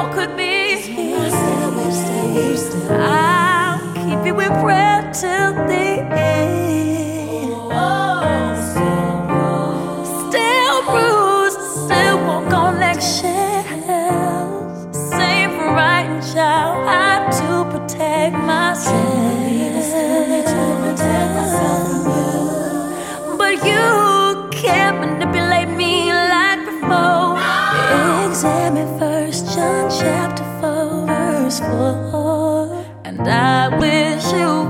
all could be. Still, we're still, we're still. I'll keep you in prayer till 4, verse 4. And I wish you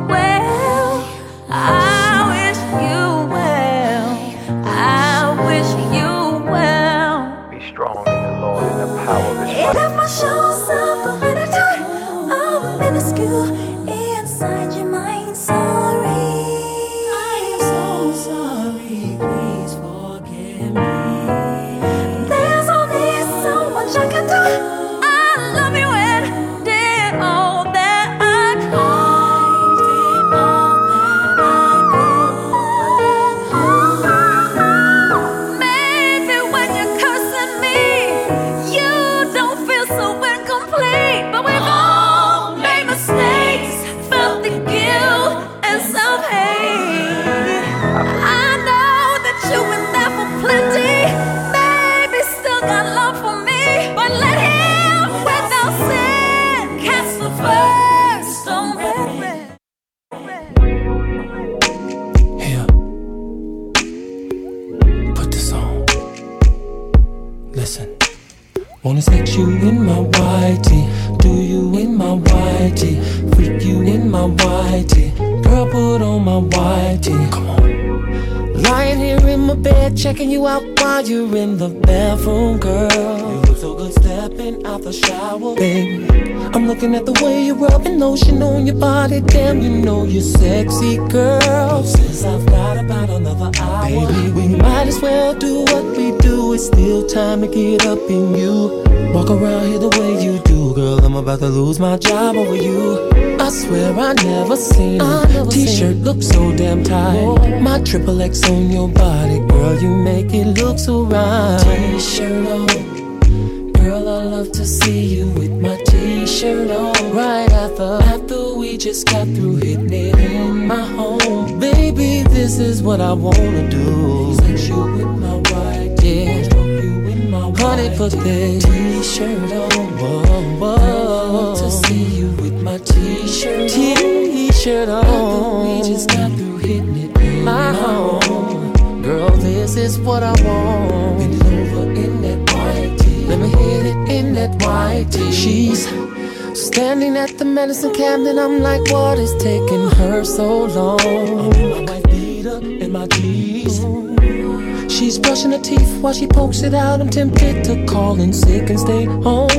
time to get up in you. Walk around here the way you do, girl. I'm about to lose my job over you. I swear I never seen a t-shirt look so damn tight. My triple X on your body, girl, you make it look so right. T-shirt on, girl, I love to see you with my t-shirt on. Right after, after we just got through hitting it in my home, baby, this is what I wanna do. Sex you with my white, put that t-shirt on. Whoa, whoa. Girl, I want to see you with my t-shirt, t-shirt on. We just got through hitting it in my home. Girl, this is what I want. Bend it over in that white tee. Let me hit it in that white tee. She's standing at the medicine cabinet. I'm like, what is taking her so long? I'm in my white beater and my jeans. She's brushing her teeth while she pokes it out. I'm tempted to call in sick and stay home.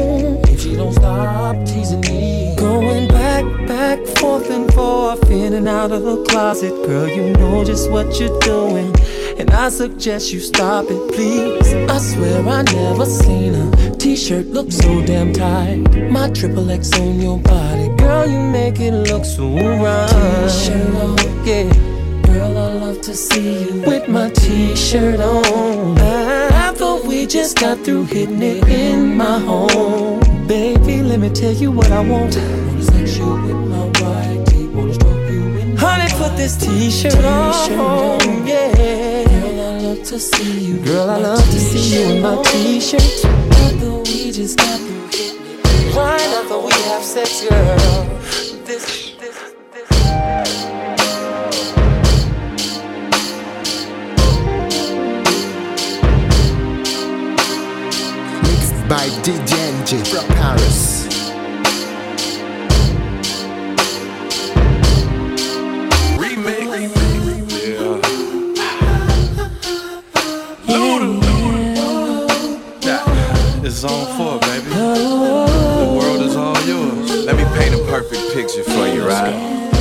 If she don't stop teasing me, going back, back, forth and forth, in and out of the closet. Girl, you know just what you're doing. And I suggest you stop it, please. I swear I never seen a t-shirt look so damn tight. My triple X on your body, girl, you make it look so right. T-shirt on, yeah. Girl, I love to see you with my t-shirt on. I thought we just got through hitting it in my home. Baby, let me tell you what I want. Wanna sex you with my white tee. Wanna stroke you in Honey, put this t-shirt on, on, yeah. Girl, I love to see you Girl, I love to see you in my t-shirt I thought we just got through hitting it. Why not? That we have sex, girl? This by DJ NJ from Paris. Yeah, it's on four, baby. The world is all yours. Let me paint a perfect picture for you, right?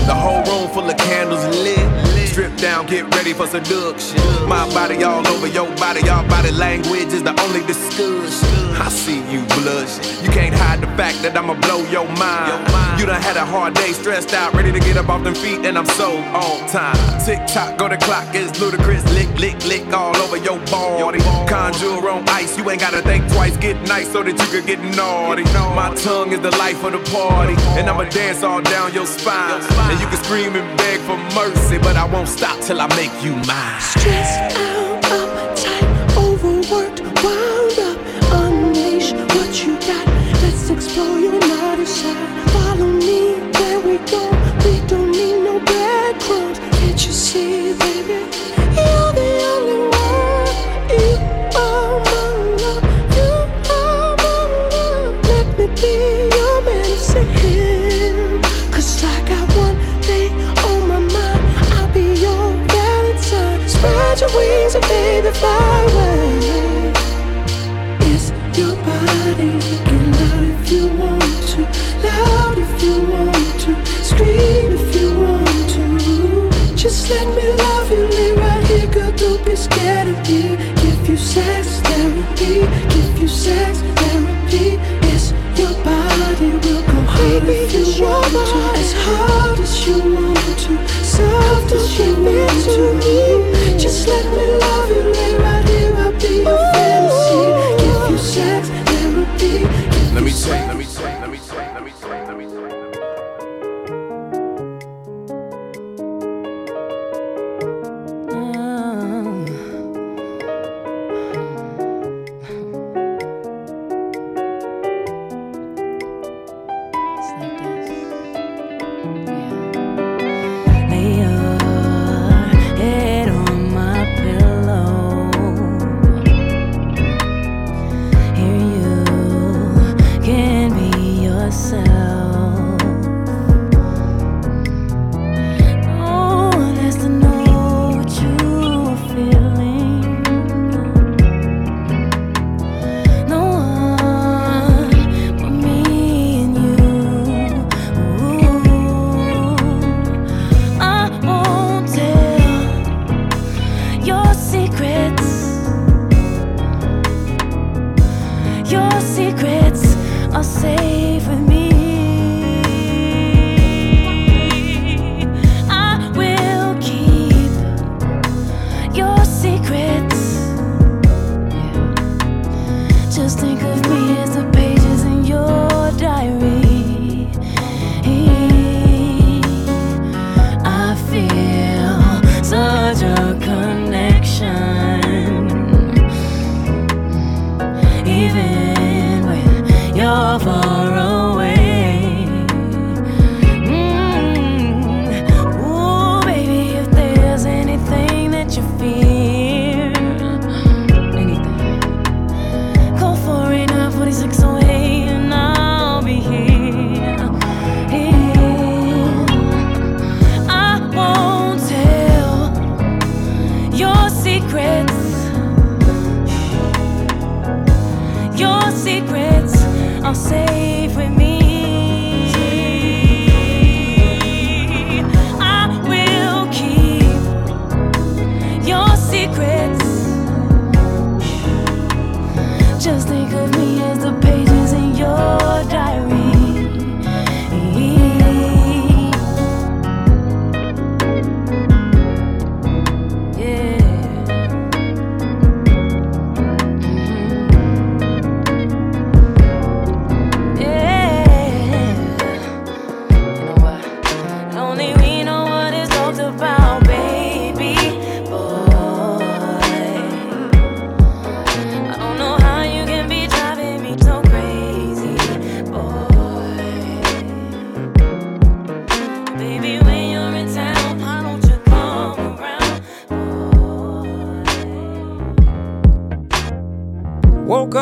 The whole room full of candles lit. Strip down, get ready for seduction. My body all over your body, your body language is the only discussion. I see you blush. You can't hide the fact that I'ma blow your mind. You done had a hard day, stressed out, ready to get up off them feet, and I'm so on time. Tick tock, go the clock, it's Ludacris. Lick, lick, lick all over your body. Conjure on ice, you ain't gotta think twice. Get nice so that you could get naughty. My tongue is the life of the party, and I'ma dance all down your spine. And you can scream and beg for mercy, but I won't stop till I make you mine. Stressed out, uptight, sex therapy. It's your body will go hard if you want to, as hard as you want to, soft as you want to. Just let me love you, lay right here, I'll be your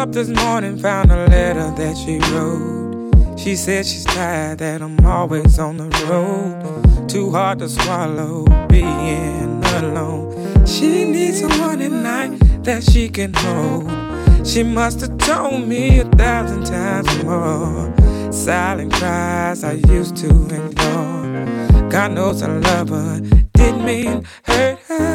up this morning, found a letter that she wrote. She said she's tired that I'm always on the road. Too hard to swallow being alone. She needs someone at night that she can hold. She must have told me a thousand times more. Silent cries I used to ignore. God knows I love her, didn't mean hurt her.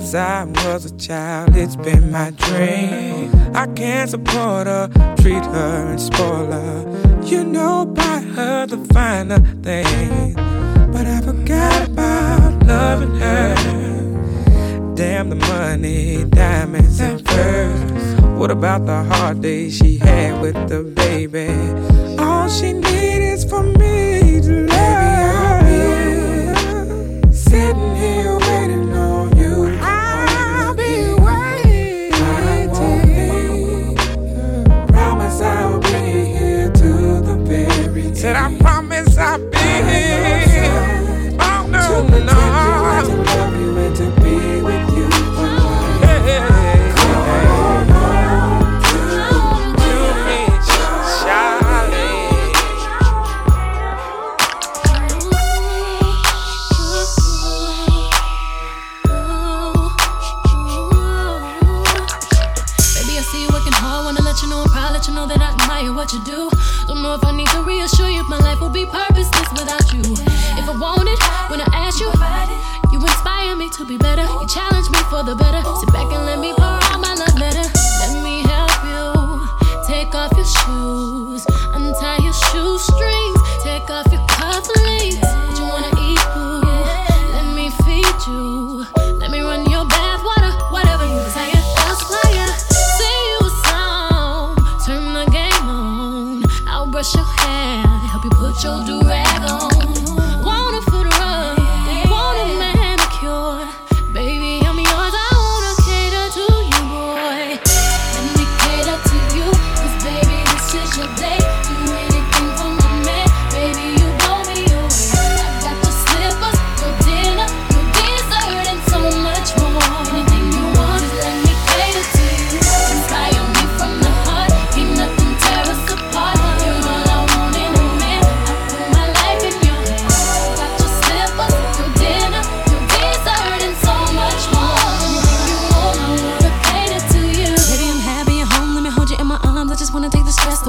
since I was a child, it's been my dream. I can't support her, treat her and spoil her. You know, buy her the finer things. But I forgot about loving her. Damn the money, diamonds and furs. What about the hard days she had with the baby? All she needs is for me.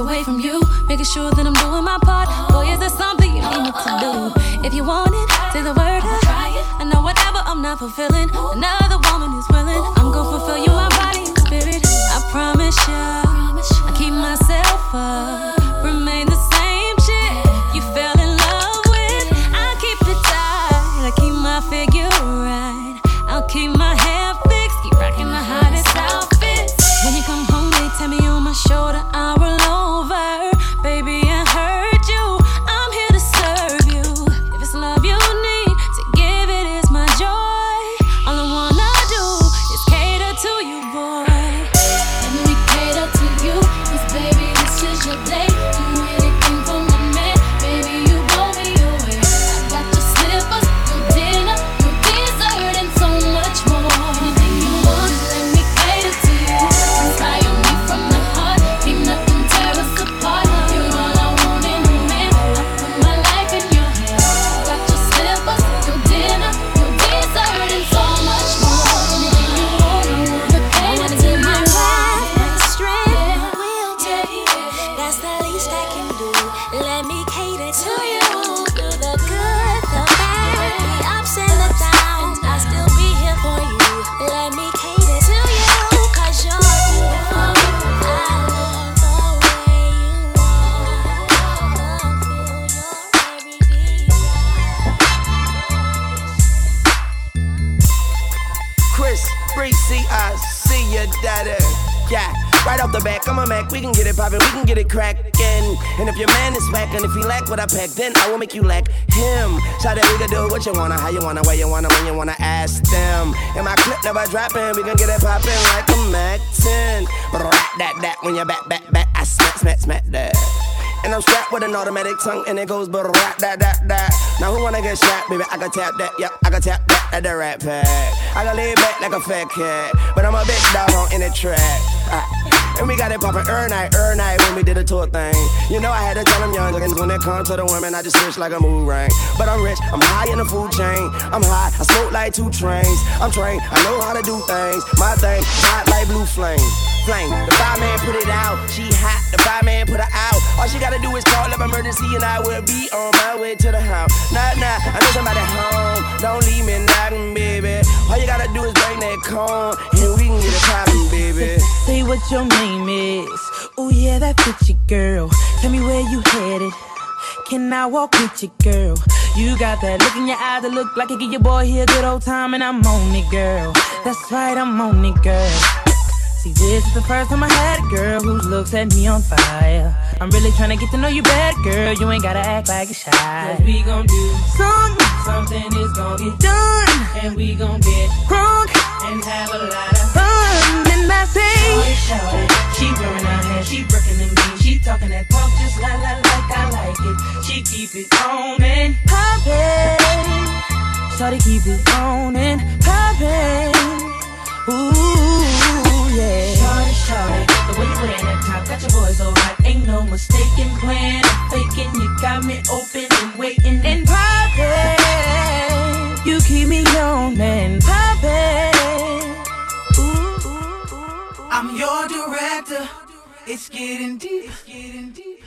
away from you, making sure that I'm doing my part. Boy, is there something you need me to do? If you want it, say the word. I know whatever I'm not fulfilling, another woman is willing. I'm gonna fulfill you, my body and spirit. I promise you, I keep myself up. Make you lack him. So that we do what you wanna, how you wanna, where you wanna, when you wanna ask them. And my clip never dropping, we can get it poppin' like a Mac 10. But that, that, when you back, back, back, I smack, smack, smack that. And I'm strapped with an automatic tongue, and it goes but rap that that that. Now who wanna get shot, baby? I can tap that, yep, I can tap that at the rat pack. I can lay back like a fat cat, but I'm a big dog on in the track. And we got it poppin' er night, er night when we did a tour thing. You know I had to tell them young niggas when it comes to the women, I just switch like a mood ring. But I'm rich, I'm high in the food chain. I'm high, I smoke like two trains. I'm trained, I know how to do things. My thing, hot like blue flame. Flame, the fireman put it out. She hot, the fireman put her out. All she gotta do is call up emergency and I will be on my way to the house. Nah, nah, I know somebody home. Don't leave me knocking, baby. All you gotta do is bring that cone and we can get it poppin', baby. Say what your name is. Oh yeah, that fit you, girl. Tell me where you headed. Can I walk with you, girl? You got that look in your eye that look like it give your boy here a good old time, and I'm on it, girl. That's right, I'm on it, girl. See, this is the first time I had a girl whose looks set me on fire. I'm really trying to get to know you better, girl. You ain't gotta act like a shy. Cause we gon' do something, something is gon' get done. And we gon' get crunk and have a lot of fun. And I say, she wearing her hair, she breaking them beans, she talking that talk just la la like I like it. She keep it on and poppin'. Shorty keep it on and the way you that top got your boy so hot. Ain't no mistaken plan, faking. You got me open and waiting and poppin'. You keep me on and poppin'. I'm your director. It's getting deep. It's getting deep.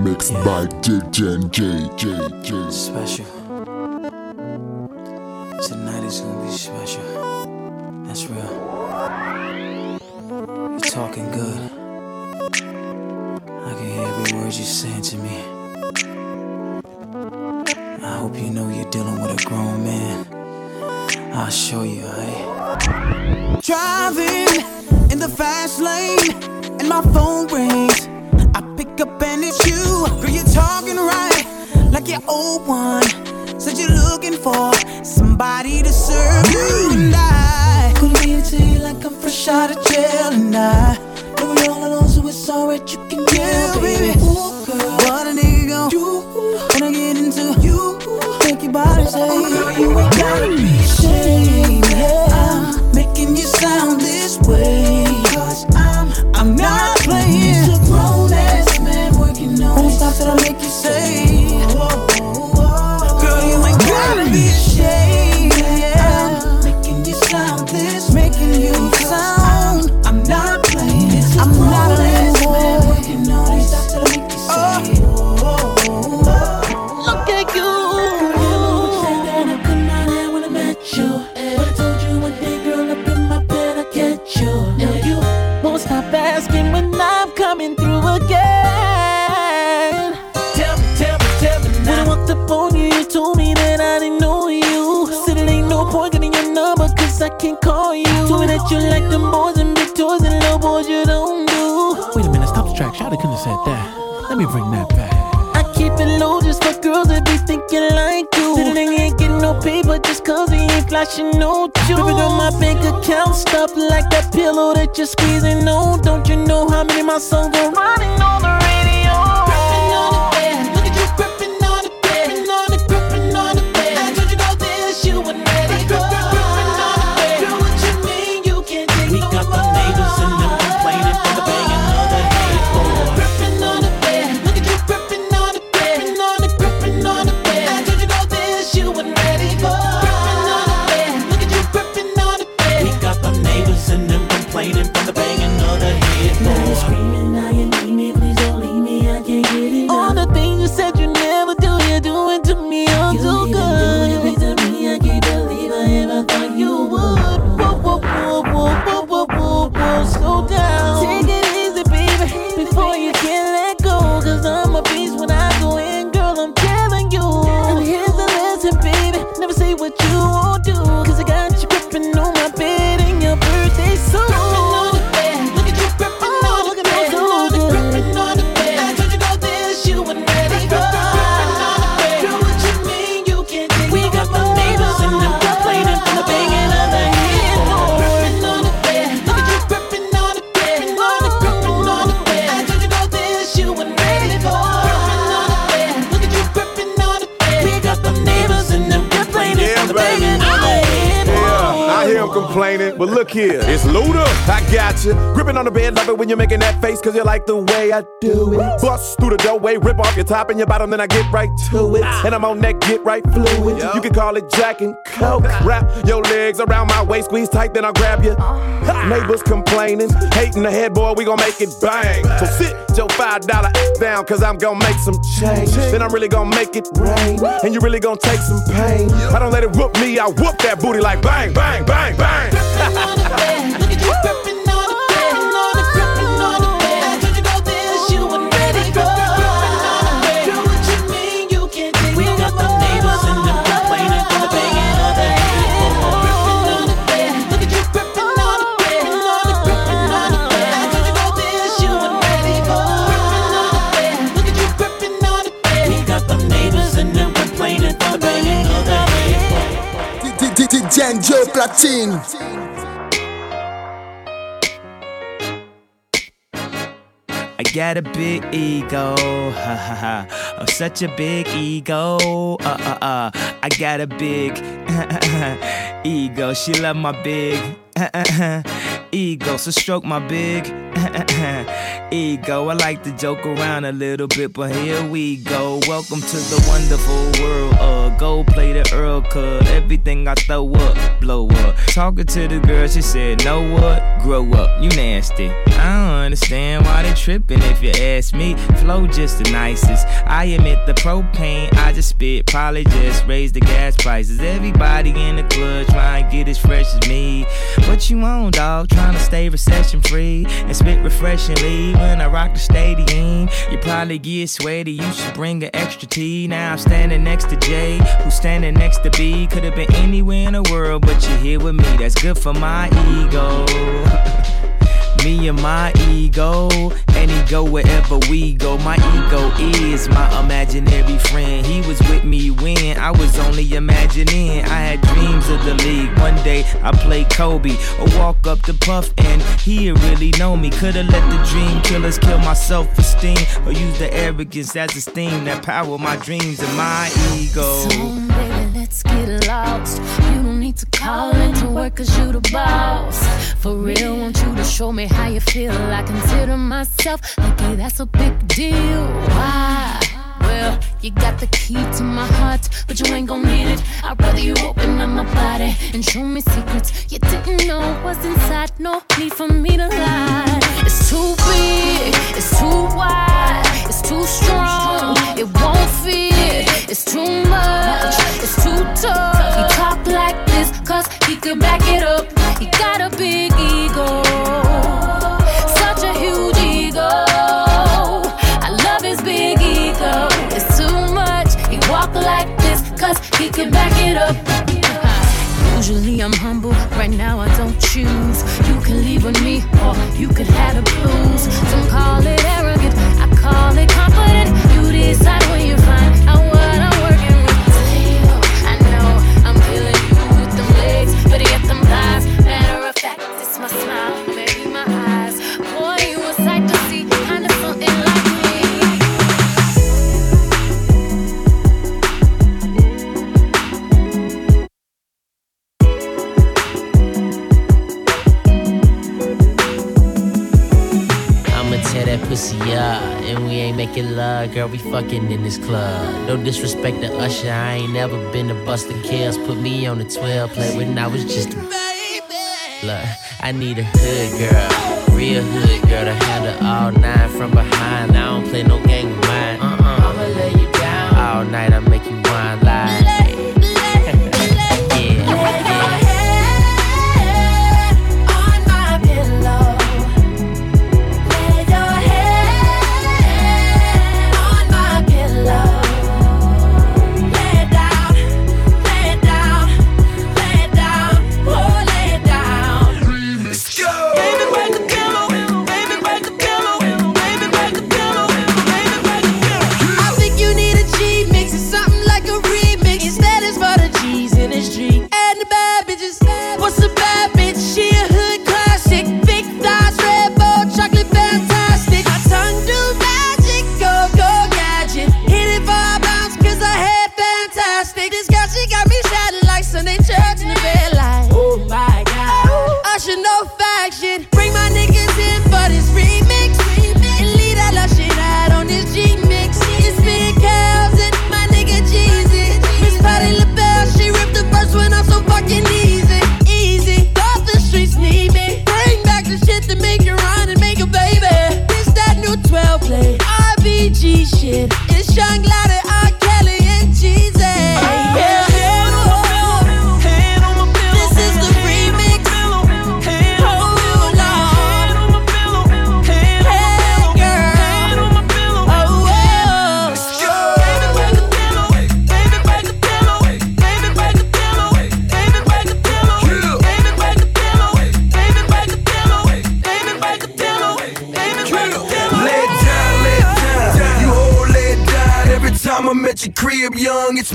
Mixed by DJ J J J. Special. Tonight is gonna be special. Talking good. I can hear every word you're saying to me. I hope you know you're dealing with a grown man. I'll show you, hey. Driving in the fast lane, and my phone rings. I pick up and it's you. Girl, you're talking right, like your old one. Said you're looking for somebody to serve you, and I read it to you like I'm fresh out of jail, and I know we all alone, so it's alright. You can yell, baby. Ooh, girl, what a nigga gon' do when I get into you? Make your body say, Oh girl, you ain't gotta be ashamed. Yeah, I'm making you sound this way. Cause I'm, I'm not playing. It's a grown ass man working on it. Stop that I make you say. Oh, Girl, you ain't gotta be ashamed. I can't call you. Told me that you like them boys and big toys and little boys you don't do. Wait a minute, stop the track. Shawty couldn't have said that. Let me bring that back. I keep it low just for girls that be thinking like you. Said they ain't getting no paper just cause they ain't flashing no jewels. Baby girl, my bank account stuffed like that pillow that you're squeezing on. Don't you know how many my songs are running on the top and your bottom, then I get right to it. And I'm on that get right fluid. You can call it Jack and Coke. Wrap your legs around my waist, squeeze tight, then I'll grab you. Neighbors complaining, hating the head boy, we gon' make it bang. So sit your five dollar down, cause I'm gon' make some change. Then I'm really gon' make it rain, and you really gon' take some pain. I don't let it whoop me, I whoop that booty like bang, bang, bang, bang. I got a big ego, ha ha ha. I'm such a big ego, uh uh uh. I got a big ego. She love my big ego, so stroke my big ego. I like to joke around a little bit, but here we go. Welcome to the wonderful world of gold plated Earl Cut. Everything I throw up, blow up. Talking to the girl, she said, Know what? Grow up, you nasty. I don't understand why they tripping if you ask me. Flow just the nicest. I admit the propane I just spit probably just raised the gas prices. Everybody in the club trying to get as fresh as me. What you on, dog? Trying to stay recession free and spit refreshingly when I rock the stadium. You probably get sweaty. You should bring an extra tea. Now I'm standing next to Jay, who's standing next to B. Could have been anywhere in the world, but you're here with me. That's good for my ego. Me and my ego, and he go wherever we go. My ego is my imaginary friend. He was with me when I was only imagining. I had dreams of the league. One day I play Kobe or walk up to Puff, and he really know me. Coulda let the dream killers kill my self-esteem, or use the arrogance as a steam that power my dreams and my ego. Let's get lost. You don't need to call into work cause you the boss. For real, want you to show me how you feel. I consider myself lucky, that's a big deal. Why? Well, you got the key to my heart, but you ain't gon' need it. I'd rather you open up my body and show me secrets you didn't know was inside. No need for me to lie. It's too big, it's too wide, too strong, it won't fit. It's too much, it's too tough. He talk like this, cause he could back it up. He got a big ego, such a huge ego. I love his big ego. It's too much. He walk like this, cause he can back it up. Usually I'm humble, right now I don't choose. You can leave with me, or you can have the blues. Don't call it arrogant, I call it confident. You decide when you find that pussy up, and we ain't making love, girl. We fucking in this club. No disrespect to Usher, I ain't never been to Buster Kills. Put me on the 12 play when I was just a baby. Look, I need a hood girl, real hood girl to handle all nine from behind. I don't play no game with mine. Uh-uh. I'ma lay you down all night. I make you whine like.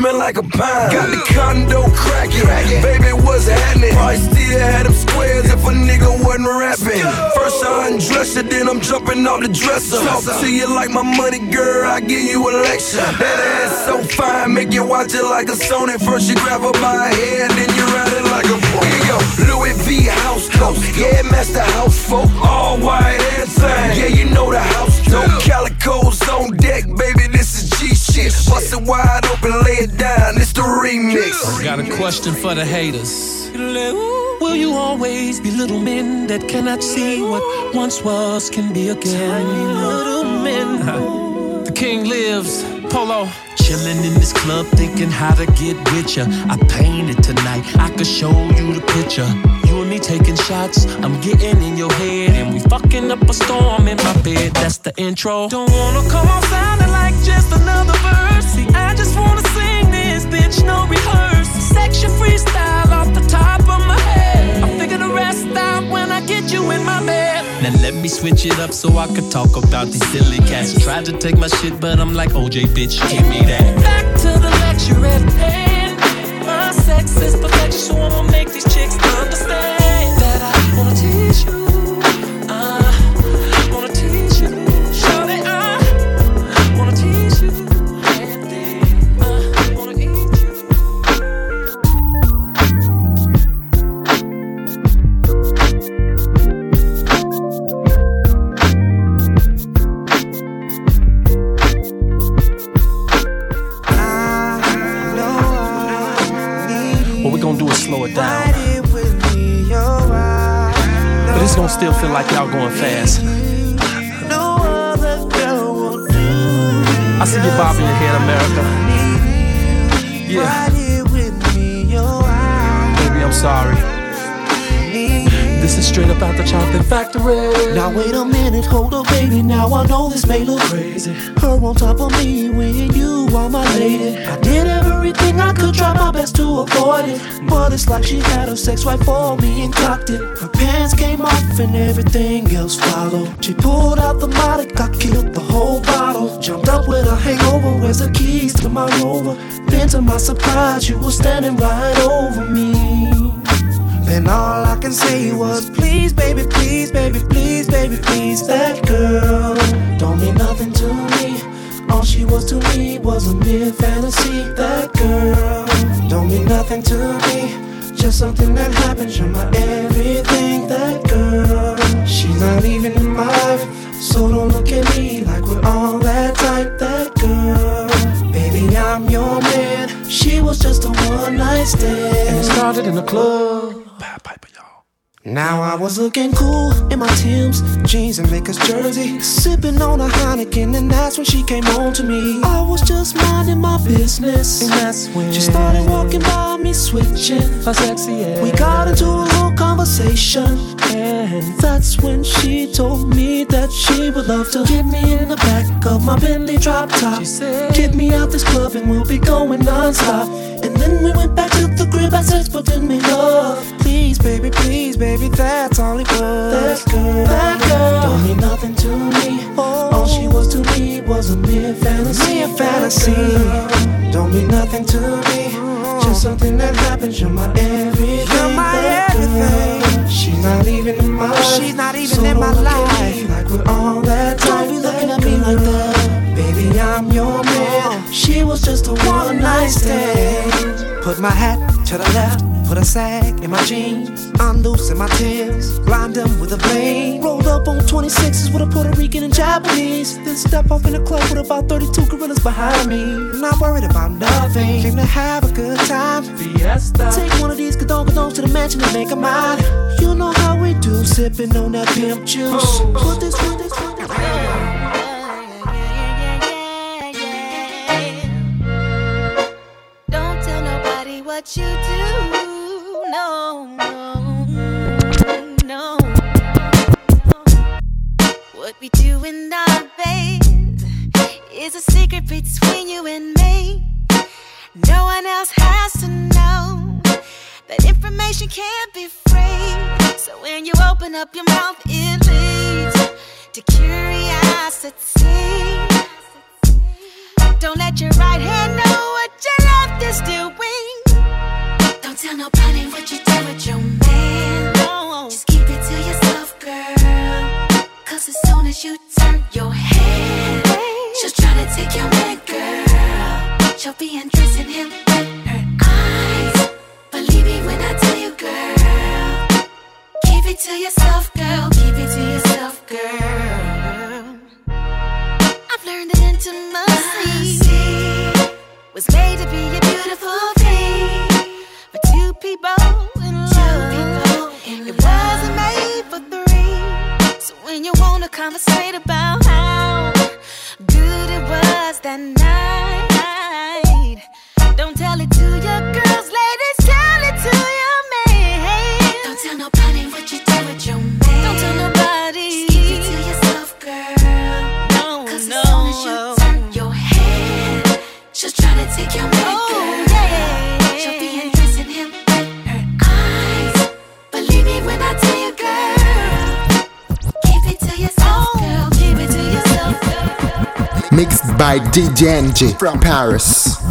Smell like a pine. Got the condo cracking, baby, what's happening? Probably still had them squares if a nigga wasn't rapping. First I undress you, then I'm jumping off the dresser. Talk to you like my money, girl, I give you a lecture. That ass so fine, make you watch it like a Sony. First you grab her by her hair, then you ride it like a pro. Here you go, Louis V house coat, yeah, master house folk, all white and same. Yeah, you know the house dope, calicoes on deck, baby, Bust it wide open, lay it down, it's the remix. Got a question for the haters. Will you always be little men that cannot see what once was can be again? Little men. the king lives. Polo. Chillin' in this club, thinking how to get with ya. I painted tonight, I could show you the picture. You and me taking shots, I'm getting in your head, and we fucking up a storm in my bed. That's the intro. Don't wanna come on sounding like just another verse. See, I just wanna sing this, bitch, no rehearse. Section freestyle off the top of my head. I'm figure the rest out when I get you in my bed. Now let me switch it up so I could talk about these silly cats. Tried to take my shit, but I'm like OJ, bitch, give me that. Back to the lecture at hand. My sex is perfection, so I'ma make these chicks understand chocolate factory. Now wait a minute, hold up, baby. Now I know this may look crazy. Her on top of me when you are my lady. I did everything I could, try my best to avoid it. But it's like she had her sex right for me and cocked it. Her pants came off and everything else followed. She pulled out the Monica, I killed the whole bottle. Jumped up with a hangover, where's the keys to my rover? Then to my surprise, you were standing right over me. Then all I can say was, please, baby, please, baby, please, baby, please. That girl don't mean nothing to me. All she was to me was a mere fantasy. That girl don't mean nothing to me. Just something that happens, you're my everything. That girl, she's not even in my life. So don't look at me like we're all that type. That girl, baby, I'm your man. She was just a one night stand. And it started in the club. Now I was looking cool in my Timbs jeans and Lakers jersey, sipping on a Heineken, and that's when she came on to me. I was just minding my business, and that's when she started walking by me, switching her sexy ass. We got into a conversation, and that's when she told me that she would love to get me in the back of my Bentley drop top. She said, "Get me out this club and we'll be going nonstop." And then we went back to the crib, had said, but didn't make love. Please, baby, please, baby, that's all it was. That girl, that girl, don't mean nothing to me. Oh. All she was to me was a mere fantasy. Mere fantasy. Girl, don't mean nothing to me. Just something that happens. You're my everything. You're my everything. She's not even in my life. She's not even so in my life. Like we're all that. Don't be looking at me like that. Baby, I'm your man. She was just a one night stand. Put my hat to the left, put a sag in my jeans, unloosen my Timbs, lined them with a blade. Rolled up on 26s with a Puerto Rican and Japanese. Then step off in the club with about 32 gorillas behind me. Not worried about nothing, came to have a good time. Fiesta. Take one of these gadon gadons to the mansion and make a mine. You know how we do, sipping on that pimp juice. Oh. Put this, put this, put this. What you do. No, no, no. What we do in our bed is a secret between you and me. No one else has to know. That information can't be free. So when you open up your mouth, it leads to curiosity. Don't let your right hand know what your left is doing. Don't tell nobody what you do with your man. Just keep it to yourself, girl. Cause as soon as you turn your head, she'll try to take your man, girl. She'll be undressing him with her eyes. Believe me when I tell you, girl. Keep it to yourself, girl. Keep it to yourself, girl. I've learned that intimacy was made to be a beautiful thing when you wanna conversate about how good it was that night, don't tell it to your girls, ladies. Tell it to your man. Don't tell nobody what you do with your man. Don't tell nobody. Just keep it to yourself, girl. No, Cause no. as soon as you turn your head, she'll try to take your man, by DJ NJ from Paris.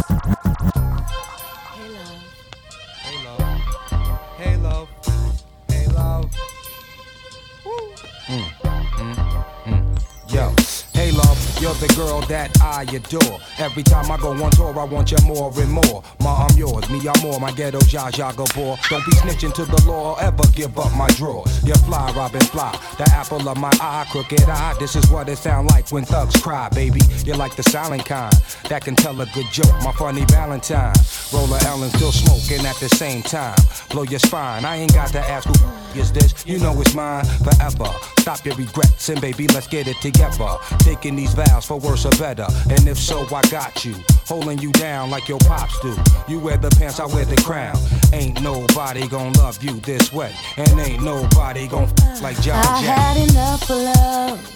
I adore. Every time I go on tour, I want you more and more. Ma, I'm yours, me, I'm more. My ghetto, Zsa Zsa Gabor. Don't be snitching to the law or ever give up my drawer. You're fly, Robin Fly, the apple of my eye, crooked eye. This is what it sound like when thugs cry, baby. You're like the silent kind that can tell a good joke. My funny Valentine. Roller Ellen still smoking at the same time. Blow your spine. I ain't got to ask who is this. You know it's mine forever. Stop your regrets and baby, let's get it together. Taking these vows for worse or better. And if so, I got you. Holding you down like your pops do. You wear the pants, I wear the crown. Ain't nobody gonna love you this way. And ain't nobody gonna f- like John I Jack. had enough of love.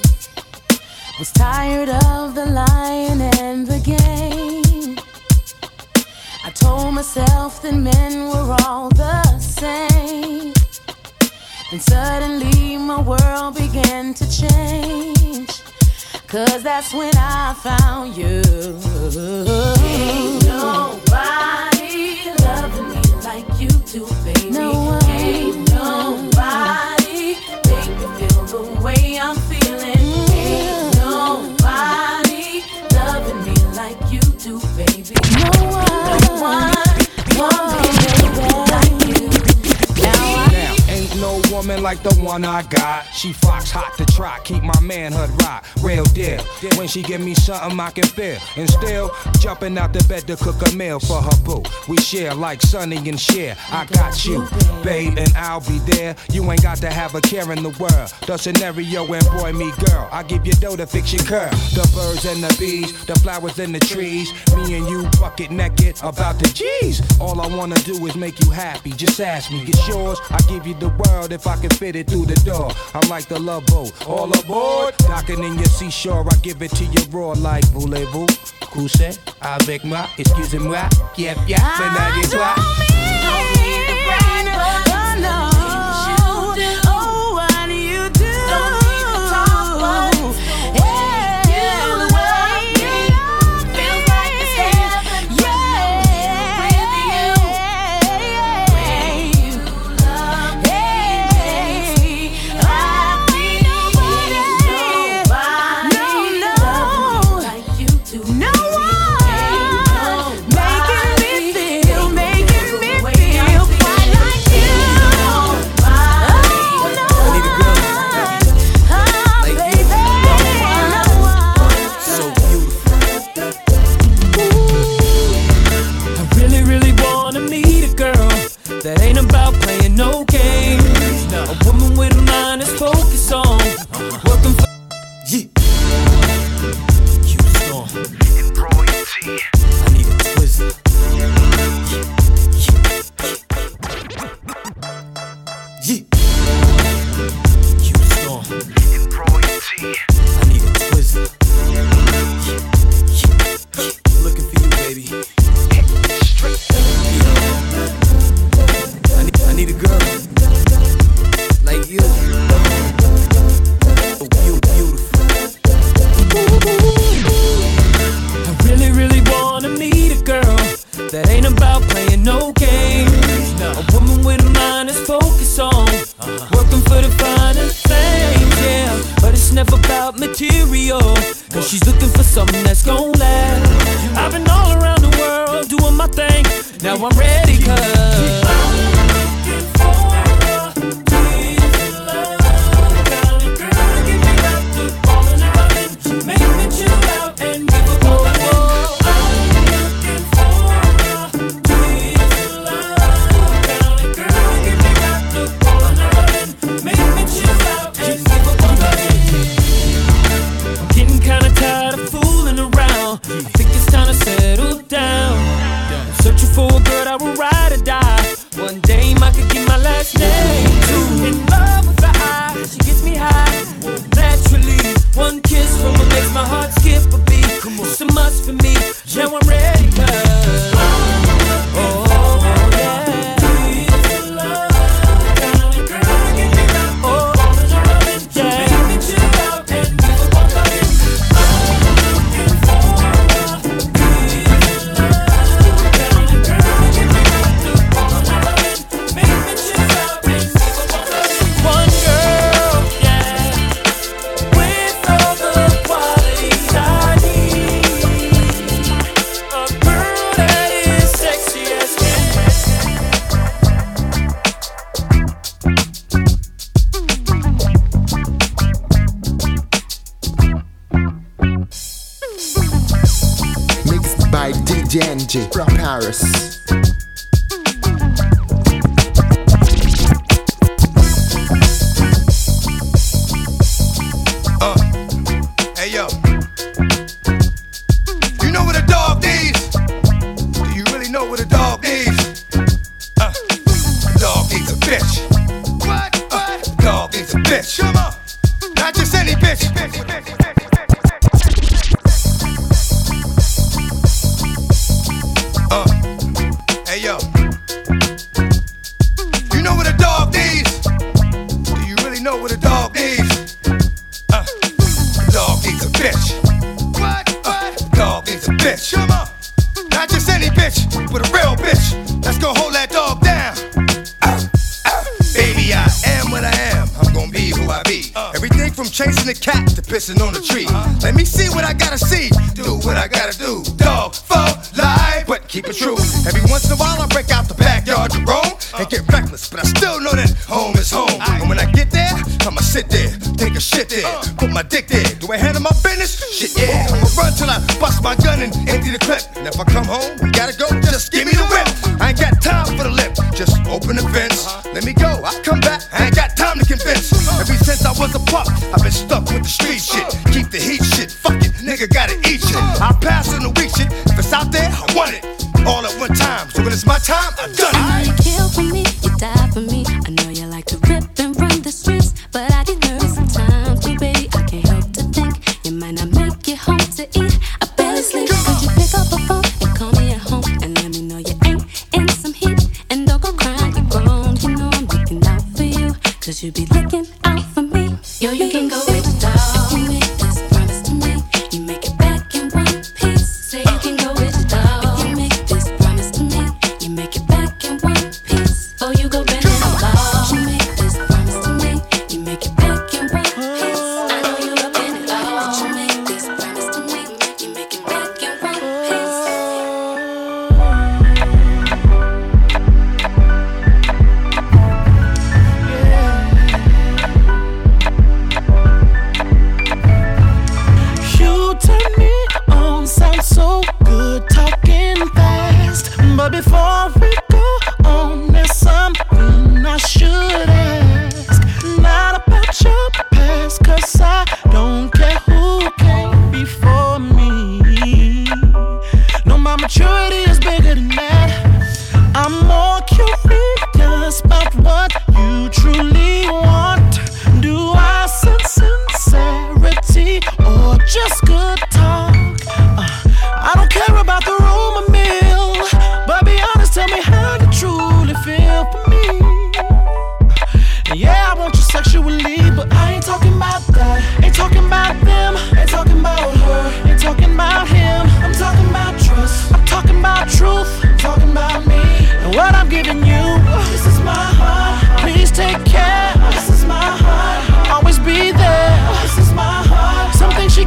Was tired of the lying and the game. I told myself that men were all the same. Then suddenly my world began to change. Cause that's when I found you. Ain't nobody loving me like you do, baby. No one. Ain't nobody make me feel the way I'm feeling. Ain't nobody loving me like you do, baby. No one. No one. Woman like the one I got. She fox hot to try, keep my manhood right. Real deal. When she give me something I can feel. And still, jumping out the bed to cook a meal for her boo. We share like Sonny and Cher. I got you, babe, and I'll be there. You ain't got to have a care in the world. The scenario and boy, me girl. I give you dough to fix your curl. The birds and the bees, the flowers and the trees. Me and you bucket naked about the G's. All I wanna do is make you happy. Just ask me, it's yours. I give you the world if I can fit it through the door. I'm like the love boat, all aboard. Docking in your seashore, I give it to you raw like voulez-vous. Coucher avec moi, excusez-moi, yep, yep, ménage et Dog Eve. Uh, dog a bitch. What? Uh, what? Dog Eve's a bitch.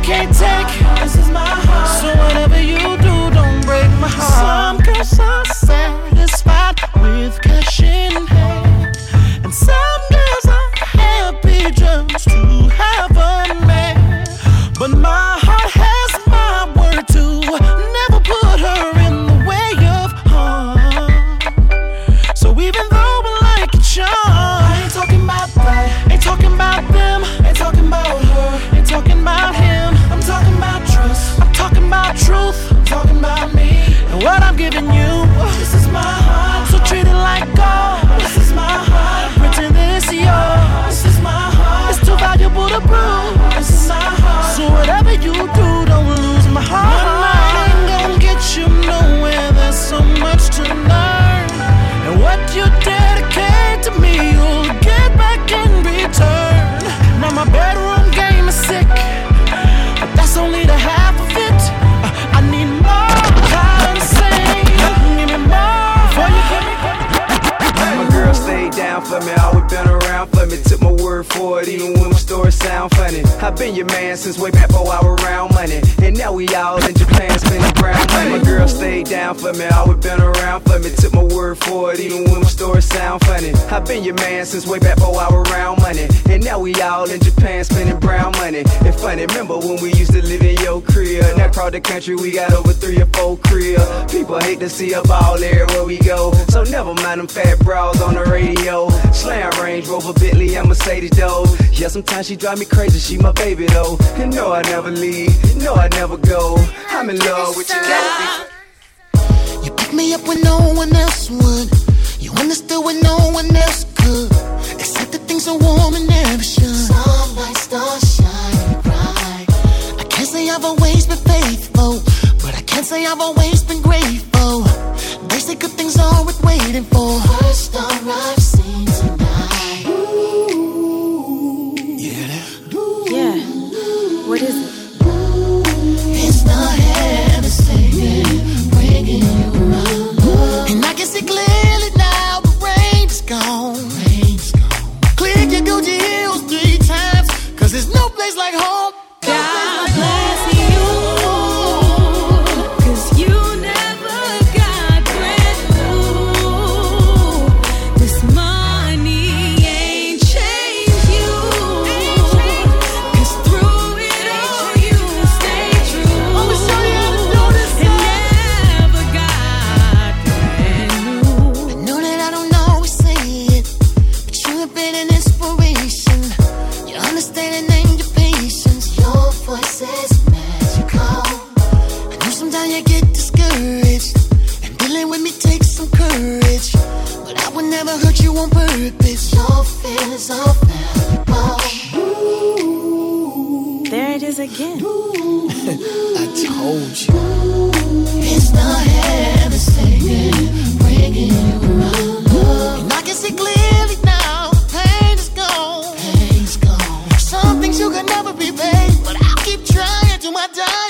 can't She drive me crazy, she my baby though. You know I never leave. purpose. Your feelings are. There it is again. I told you. It's the heavy singing, bringing you love. And I can see clearly now, pain is gone. Pain's gone. Some things you can never be, repay, but I'll keep trying to my dying.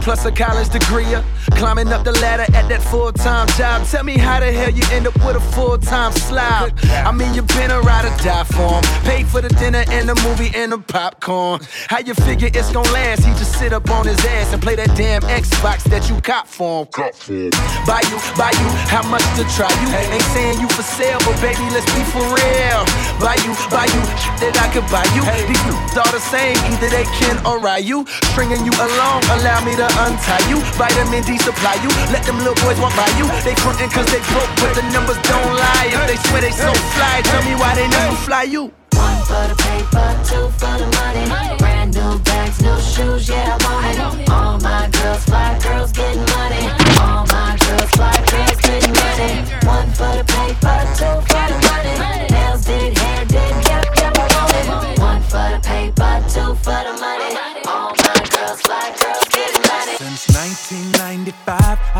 Plus a college degree. Uh, Climbing up the ladder at that full time job. Tell me how the hell you end up with a full time slob. I mean, you've been a ride or die for him. Paid for the dinner and the movie and the popcorn. How you figure it's gonna last? He just sit up on his ass and play that damn Xbox that you cop for him. Buy you, buy you, how much to try you? Ain't saying you for sale, but baby, let's be for real. Buy you, buy you, that I could buy you. These dudes all the same, either they can or ride you. Stringing you along, allow me to untie you. Vitamin D supply you, let them little boys walk by you. They frontin' cause they broke, but the numbers don't lie. If they swear they so fly, tell me why they never fly you. One for the paper, two for the money. Brand new bags, new shoes, yeah, I want it.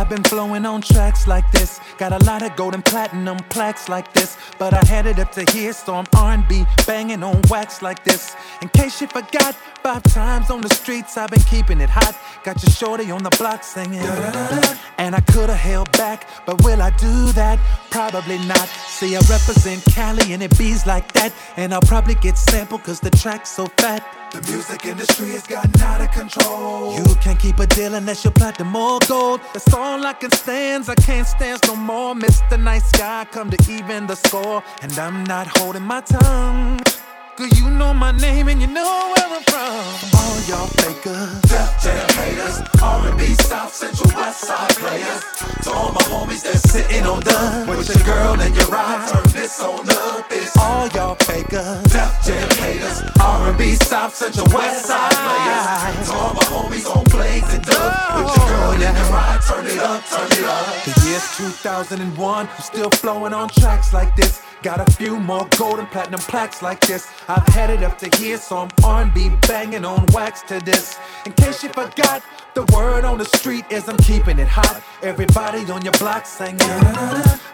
I've been flowing on tracks like this. Got a lot of gold and platinum plaques like this. But I had it up to here, so I'm R&B banging on wax like this. In case you forgot, five times on the streets, I've been keeping it hot. Got your shorty on the block singing. And I could've held back, but will I do that? Probably not. See, I represent Cali and it bees like that. And I'll probably get sampled cause the track's so fat. The music industry has gotten out of control. You can't keep a deal unless you're platinum or gold. That's all I can stand. I can't stand no more. Mr. Nice Guy, come to even the score. And I'm not holding my tongue. Cause you know my name and you know where I'm from. All y'all fakers, Def Jam haters, R&B South Central West Side players. To all my homies that's sitting on done with your girl and your ride, turn this on up. It's all y'all fakers, Def Jam haters, R&B South Central West Side players. To all my homies on blades and dub with your oh. girl and your ride, turn it up, turn it up. The year's 2001, I'm still flowing on tracks like this. Got a few more gold and platinum plaques like this. I've had it up to here, so I'm R&B banging on wax to this. In case you forgot, the word on the street is I'm keeping it hot. Everybody on your block singing.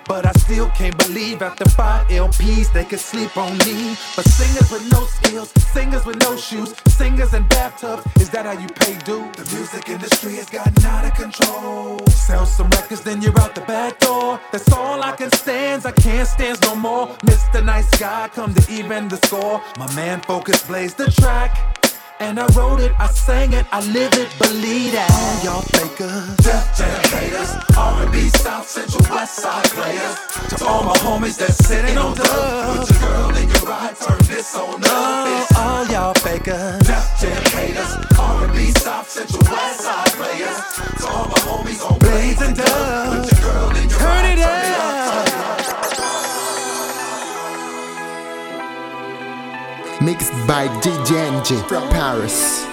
But I still can't believe after five LPs they could sleep on me. But singers with no skills, singers with no shoes, singers in bathtubs, is that how you pay due? The music industry has gotten out of control. Sell some records, then you're out the back door. That's all I can stand. I can't stand no more. Mr. Nice Guy, come to even the score. My man Focus blazed the track. And I wrote it, I sang it, I live it, believe that. All y'all fakers, Def Jam haters, R&B South Central West Side players. To all my homies that's sitting on dub, with your girl in your ride, turn this on up. It's all y'all fakers, Def Jam haters, R&B South Central West Side players. To all my homies on blades and dub, with your girl in your Turn ride, it turn up, it up. Mixed by DJ from Paris.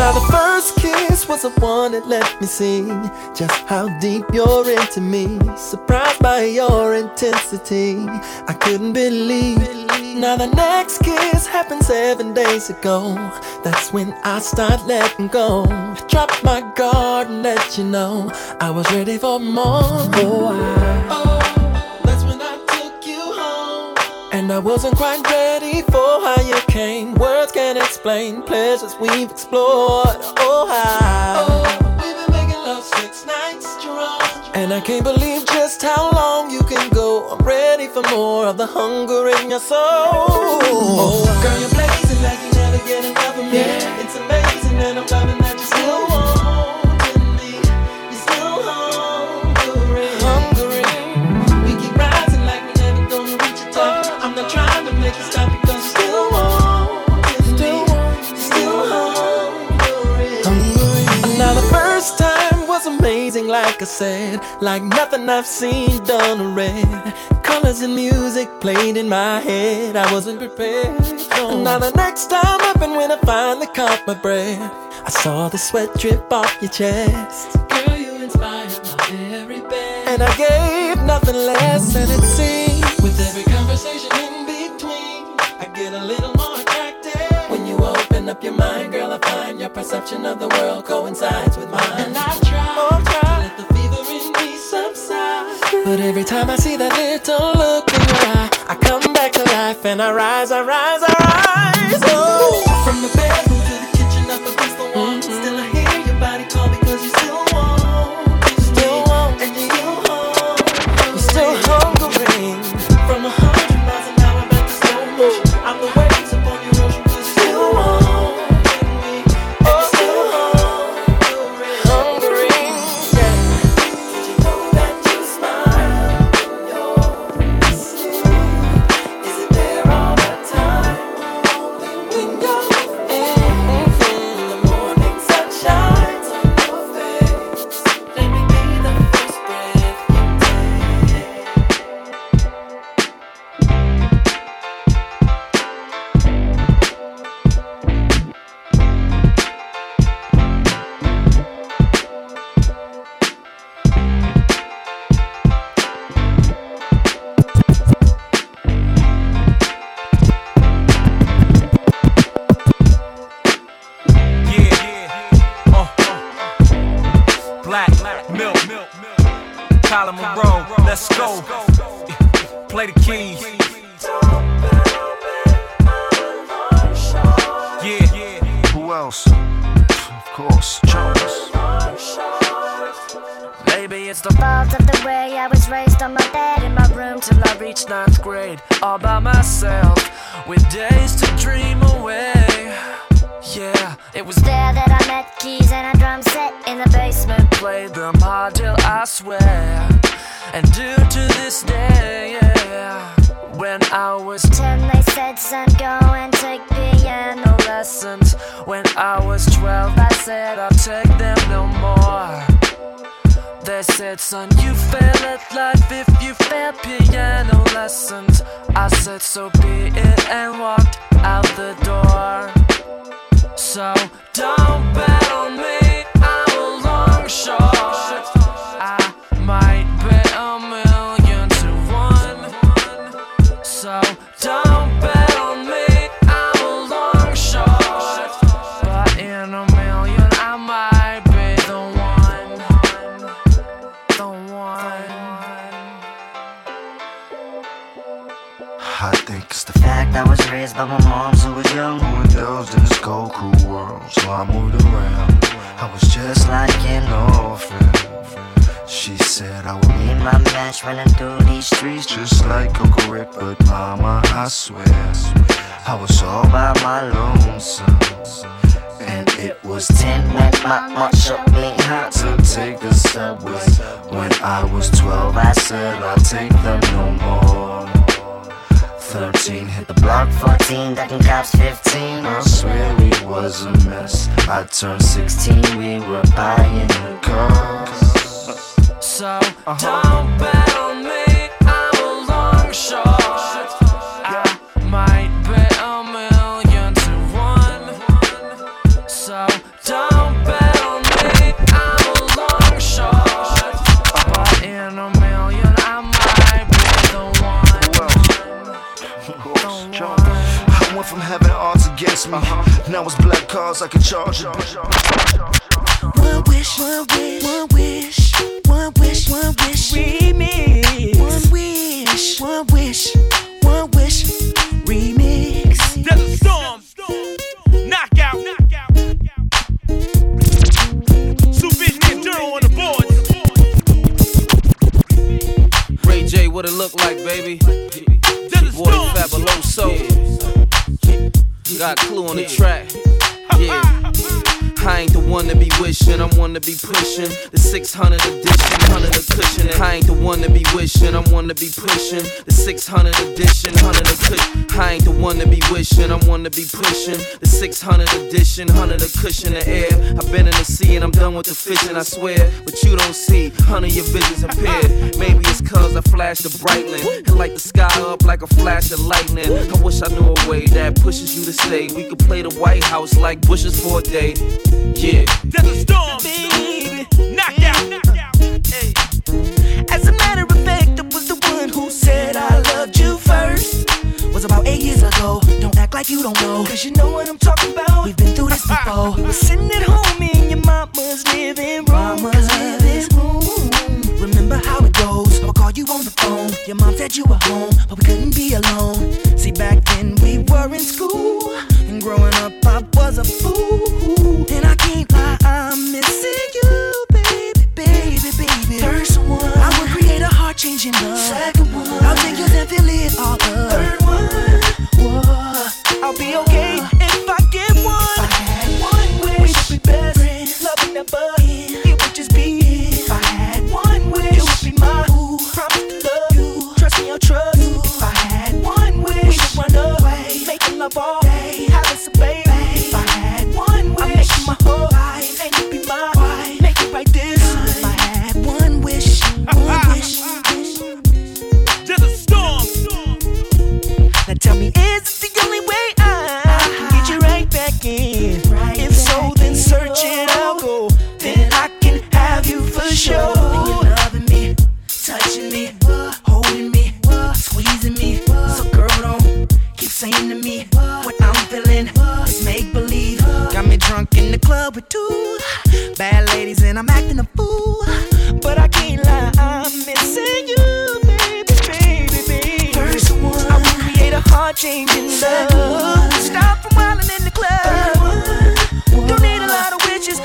Now the first kiss was the one that let me see just how deep you're into me. Surprised by your intensity, I couldn't believe. Now the next kiss happened seven days ago. That's when I start letting go. Drop my guard and let you know I was ready for more. Oh, I, oh, that's when I took you home. And I wasn't quite ready for how you came. Words can't explain pleasures we've explored. Oh, how oh, we've been making love six nights strong. And I can't believe just how long you can go. I'm ready for more of the hunger in your soul. Oh, girl, you're blazing like you never get enough of me. Yeah. It's amazing that I'm loving that you still wanting was amazing, like I said, like nothing I've seen done or read. Colors and music played in my head, I wasn't prepared. No. Oh. Now the next time up and when I finally caught my breath, I saw the sweat drip off your chest. Girl, you inspired my every bit. And I gave nothing less than it seemed. With every conversation in between, I get a little more attracted. When you open up your mind, girl, I find your perception of the world coincides with mine more try. Let the fever in me subside. But every time I see that little look in your eye, I come back to life and I rise, I rise, I rise. Oh. look like, baby? Boy, Fabuloso. Got Clue on the track one to be wishing, I'm one to be pushing. The 600 edition, 100 a cushion. And I ain't the one to be wishing, I'm one to be pushing. The 600 edition, 100 a cushion. I ain't the one to be wishing, I'm one to be pushing. The 600 edition, 100 a cushion the air. I've been in the sea and I'm done with the fishing, I swear. But you don't see, honey, your vision's impaired. Maybe it's cause I flash the brightling and light the sky up like a flash of lightning. I wish I knew a way that pushes you to stay. We could play the White House like bushes for a day. Yeah. There's a storm, baby. Knock out, knock. As a matter of fact, I was the one who said I loved you first. Was about eight years ago. Don't act like you don't know. Cause you know what I'm talking about. We've been through this before. we were sitting at home in your mama's living room. Mama's living room. Remember how it goes. I would call you on the phone. Your mom said you were home, but we couldn't be alone. See, back then we were in school. And growing up, I was a fool. I'm missing you, baby, baby, baby. First one, I will create a heart changing love. Second one, I'll take yours and fill it all up. Third one, whoa, I'll be okay two bad ladies and I'm acting a fool. But I can't lie, I'm missing you, baby, baby, baby. First one, I will create a heart changing love. Stop from wildin' in the club. Don't need a lot of wishes.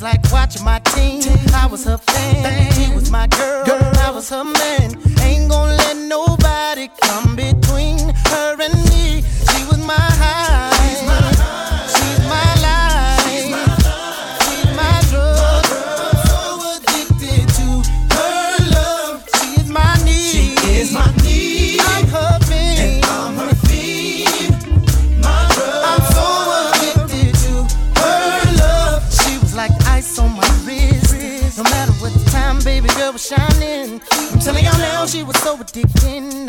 Was like watching my team. I was her fan. She was my girl. I was her man. Ain't gonna let nobody come between her and me. She was my high.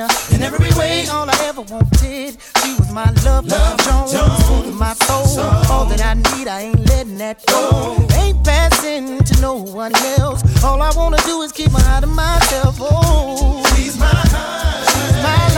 Addicting. In every way, all I ever wanted. She was my love, love Jones. Of my soul. All that I need, I ain't letting that go. Ain't passing to no one else. All I wanna do is keep my eye to myself. Oh, she's my high. She's my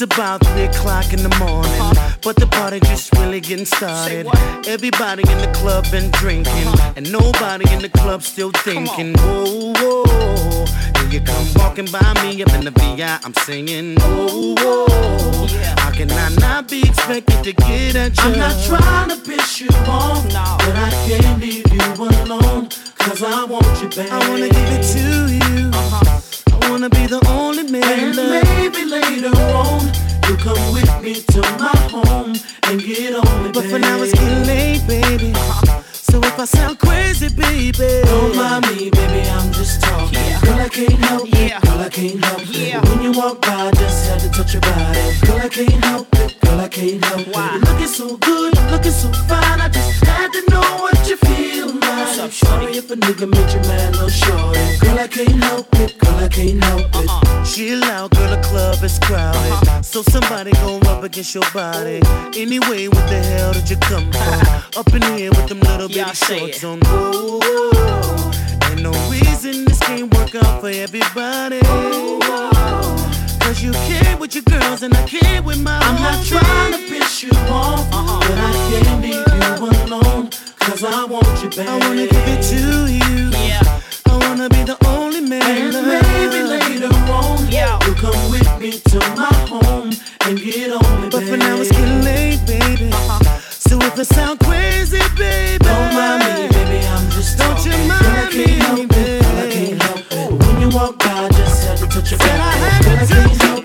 It's about three o'clock in the morning, but the party just really getting started. Everybody in the club been drinking, and nobody in the club still thinking. Whoa, whoa, here you come walking by me up in the VI. I'm singing. Whoa, whoa, how can I not be expected to get at you? I'm not trying to piss you off, but I can't leave you alone. Cause I want you back. I wanna give it to you. I wanna be the only man. And maybe later on, you come with me to my home and get on me, But for now it's getting late, baby. Uh-huh. So if I sound crazy, baby, Don't mind me, baby, I'm just talking. Girl, I can't help it. Girl, I can't help it. When you walk by, just had to touch your body. Girl, I can't help it. Girl, I can't help it. You're looking so good, looking so fine. I just had to know what you feel like. Sorry if a nigga made you mad, no shorty. Girl, I can't help it. Girl, I can't help it. Chill out, girl, the club is crowded. So somebody gon' rub against your body. Anyway, what the hell did you come for? Up in here with them little bitty shorts on. Whoa, whoa. Ain't no reason this can't work out for everybody. Cause you can't with your girls and I can't with my I'm not trying to piss you off, uh-huh. but I can't leave you alone. Cause I want you back. I wanna give it to you. Yeah. I wanna be the only man. And maybe later on, you come with me to my home and get on me, But for now it's getting late, baby. Uh-huh. So if it sound crazy, baby, Don't mind me, baby, I'm just Don't you talking. mind I can't help me, it. Girl, I can't help it. When you walk by, just had to touch your. Girl, I it.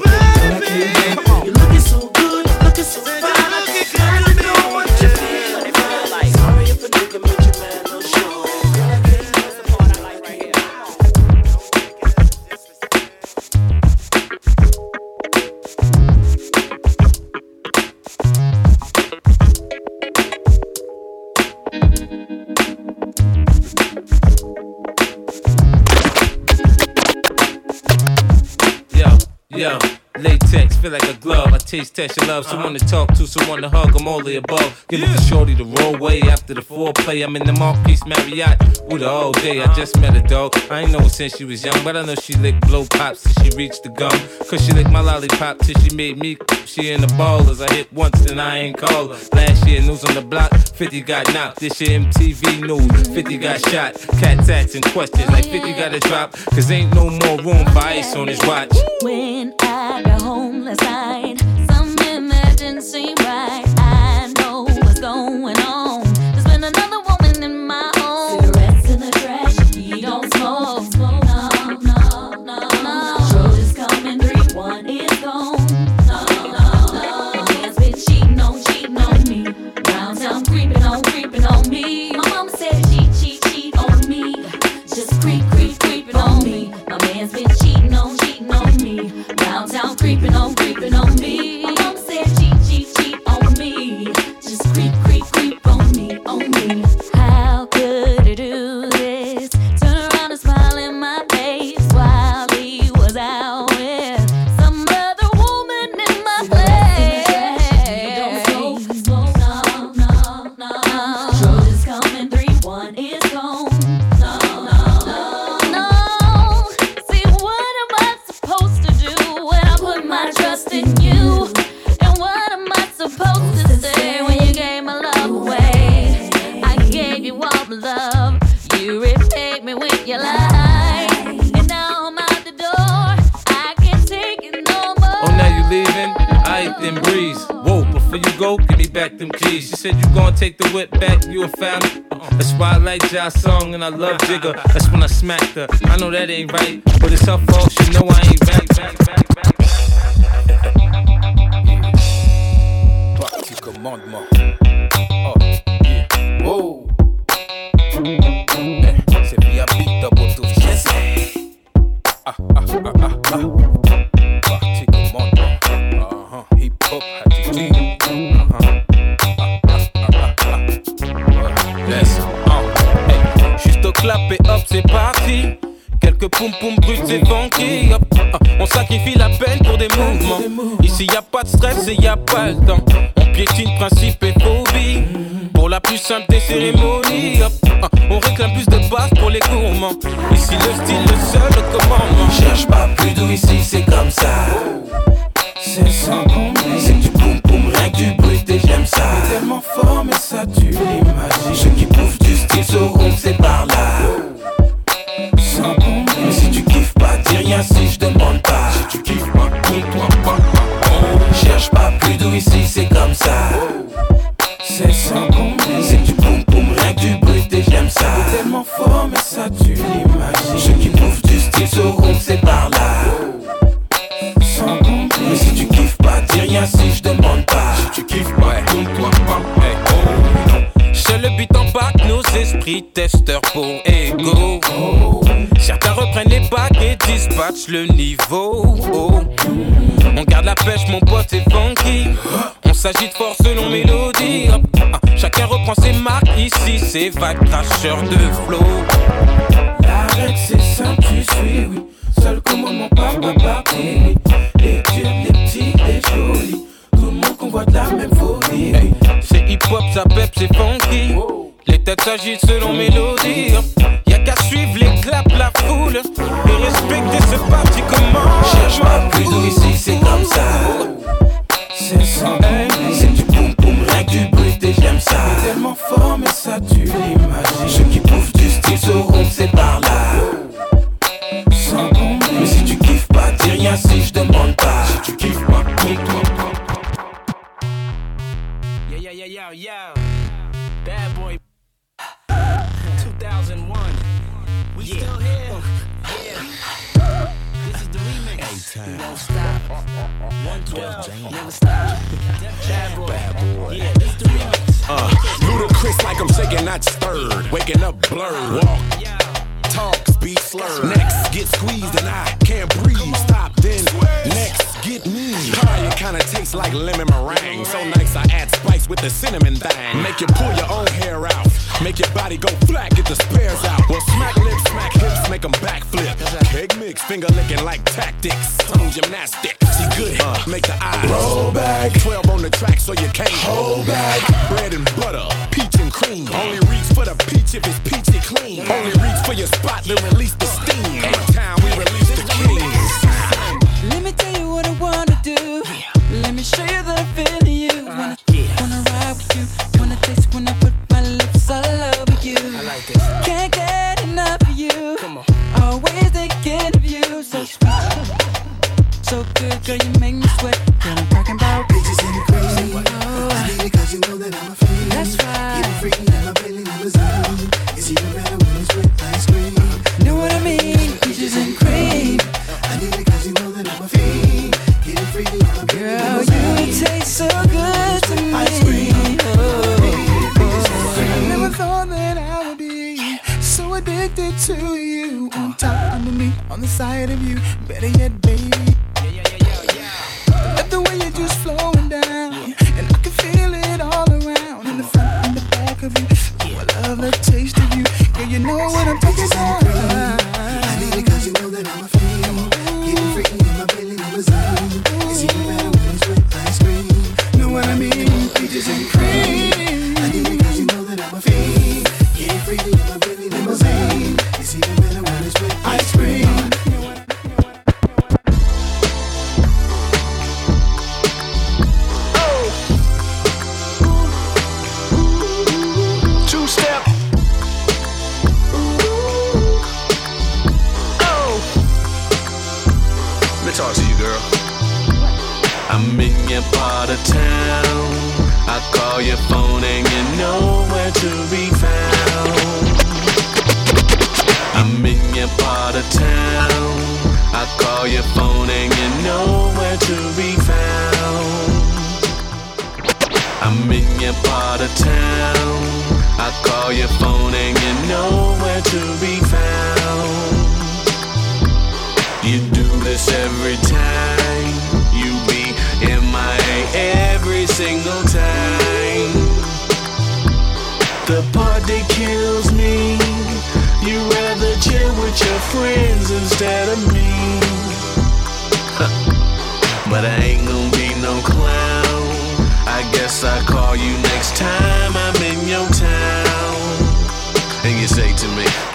Latex feel like a glove. I taste test your love. Someone to talk to, someone to hug. I'm all the above. Give it to shorty the roll way after the foreplay. I'm in the Marquise Marriott with her all day. I just met her dog. I ain't know her since she was young, but I know she licked blow pops till she reached the gum. Cause she licked my lollipop till she made me. She in the ballers. I hit once, and I ain't call her. Last year, news on the block. 50 got knocked. This year, MTV news. 50 got shot. Cat tats and questions. Like 50 got to drop. Cause ain't no more room for ice on his watch. When I got home last night, ici, c'est vague cracheur de flow. La règle c'est simple, tu suis, oui. Seul commandement par ma partie, oui. Les durs, les petits, les jolis. Tout le monde convoite la même folie, oui. C'est hip hop, ça pep, c'est funky. Les têtes s'agitent selon mélodie. Hop, Y'a qu'à suivre les claps, la foule. Et respecter ce parti comment. Cherche pas plus ici, c'est comme ça. C'est sans combler. C'est j'aime ça. C'est tellement fort, mais ça tue l'imagine. Ceux qui bouffent du style sauront que c'est par là. Sans. Mais si tu kiffes pas, dis rien si je demande pas. Si tu kiffes pas, compte-toi. Yeah, yeah, yeah, yeah, yeah. Bad boy. 2001. We still here. Yeah. This is the remix. Won't stop. 112. Never stop. Bad boy. Yeah, this is the remix. Uh, Ludacris like I'm shaking, not stirred. Waking up blurred. Walk, talk, speak slurred. Next, get squeezed and I can't breathe. Stop, then next, get me. Pie, it kinda tastes like lemon meringue. So nice, I add spice with the cinnamon thing. Make you pull your own hair out. Make your body go flat, get the spares out. Well, smack lips, smack hips, make them backflip. Cake mix, finger licking like tactics. Tongue gymnastics. See good, make the eyes roll back. 12 on the track so you can't hold back. Bread and butter, peach and cream. Only reach for the peach if it's peachy clean. Only reach for your spot to release the steam. Every time we release the kings. Let me tell you what I wanna do. Let me show you that I feel So good, girl, you make me sweat. Girl, I'm talking about bitches the cream. Oh, I need it cause you know that I'm a fiend. That's right. Get free in my Bentley limousine. It's even better when it's with ice cream. Know what I mean? Peaches and cream. I need it cause you know that I'm a fiend. Getting free in my Bentley Girl, you taste so good to me. Ice cream. Oh, oh, oh. I never thought that I would be so addicted to you. On top, underneath, on the side of you. Better yet, out of town. I call your phone and you're nowhere to be found. I'm in your part of town. I call your phone and you're nowhere to be found. You do this every time. You be MIA every single time. The party kills with your friends instead of me. but I ain't gonna be no clown. I guess I'll call you next time I'm in your town. And you say to me,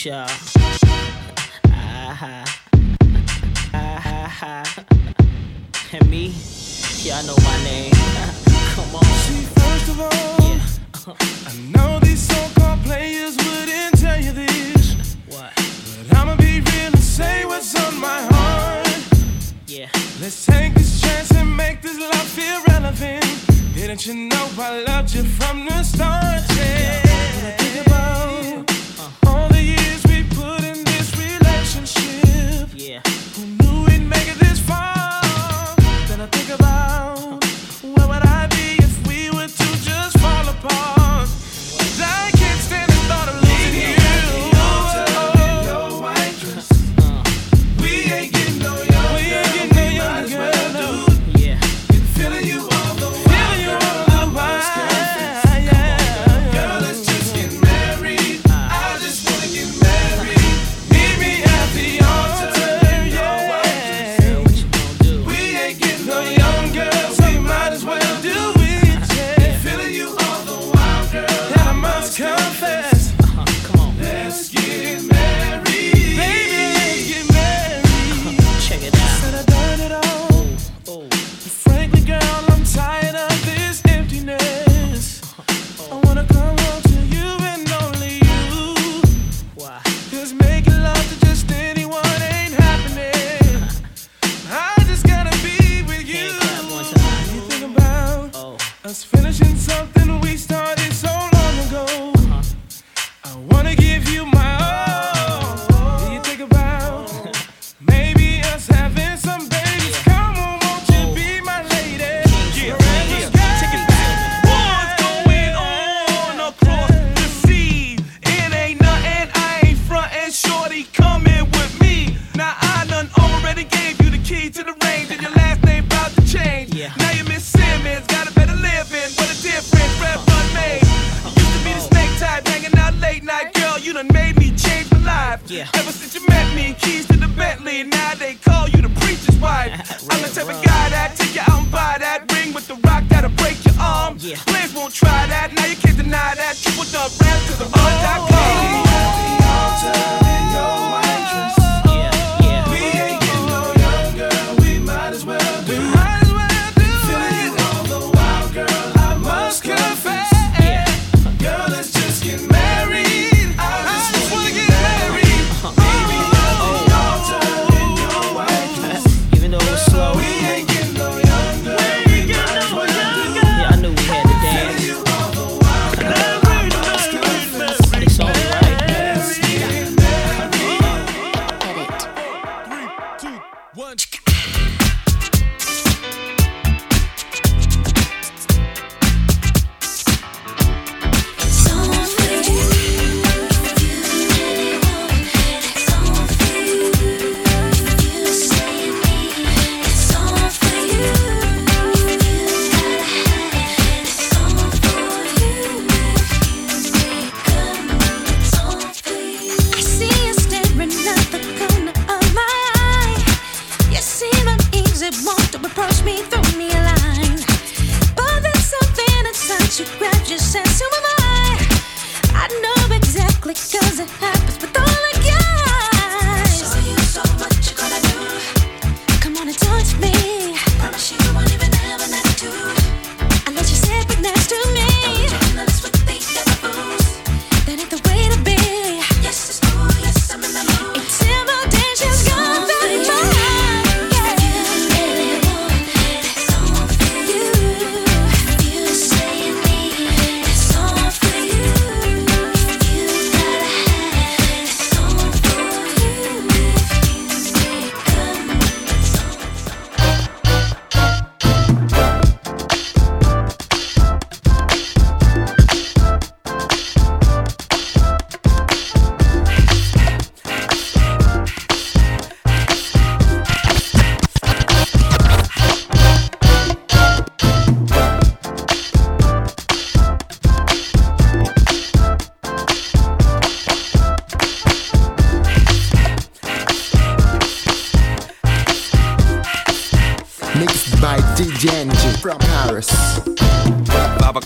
which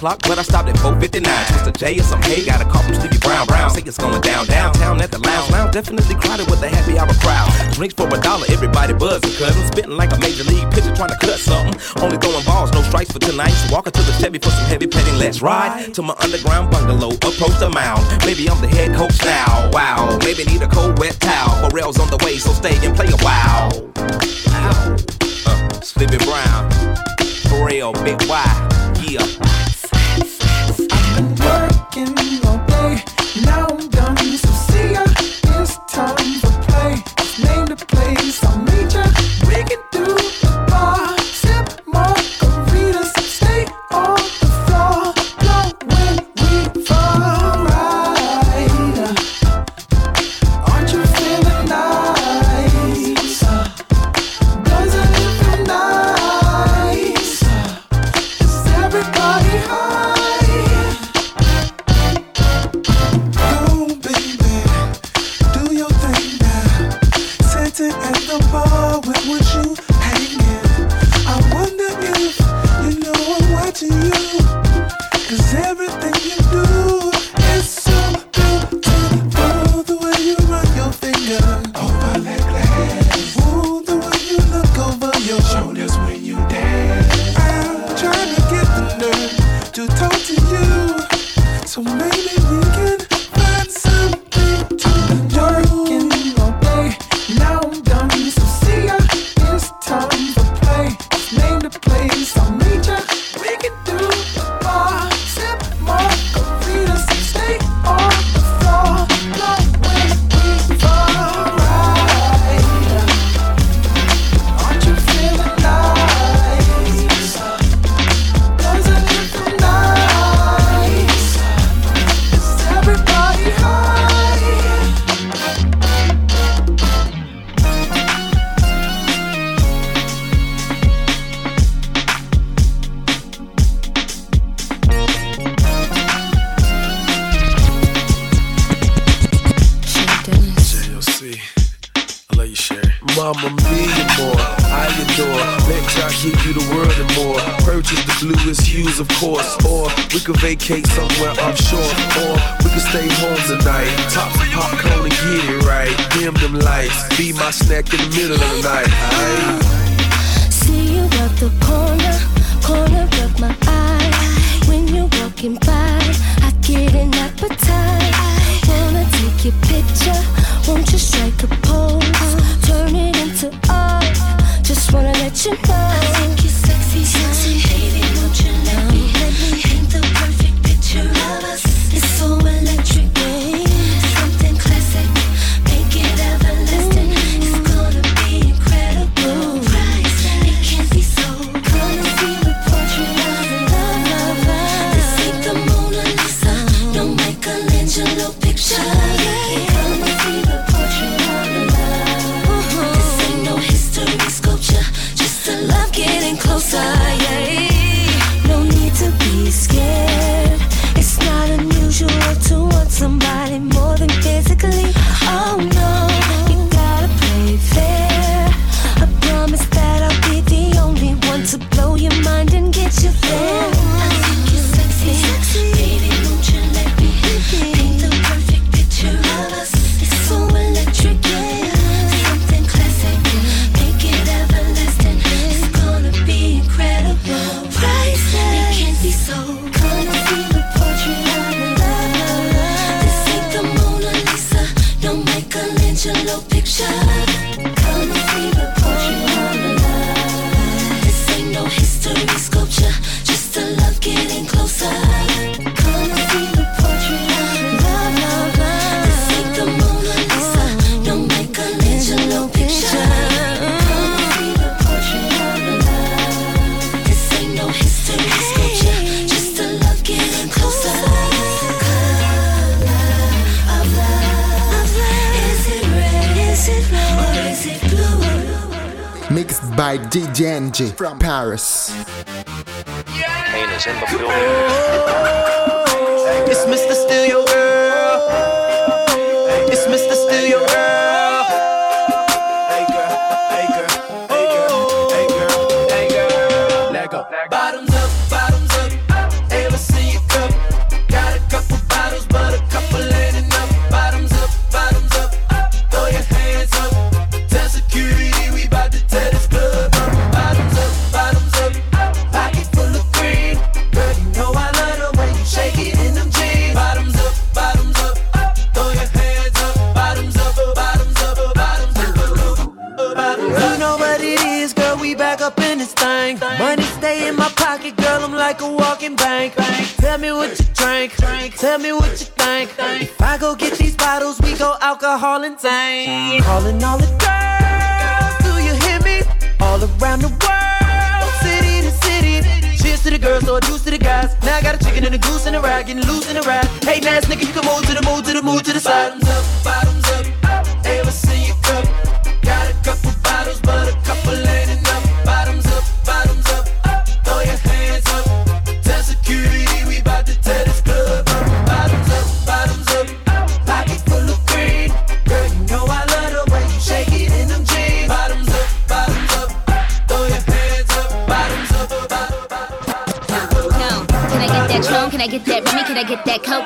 but I stopped at 459. Mr. J or some hey, got a call from Sleepy Brown. Brown say it's going down downtown at the lounge. Lounge definitely crowded with a happy hour crowd. Drinks for a dollar, everybody buzzing. Cousin spitting like a major league pitcher trying to cut something. Only throwing balls, no strikes for tonight. So walking to the Chevy for some heavy petting. Let's ride to my underground bungalow, approach the mound. Maybe I'm the head coach now. Wow, maybe need a cold wet towel. Pharrell's on the way, so stay and play a while. Wow, uh, Sleepy Brown, Pharrell, Big Boi.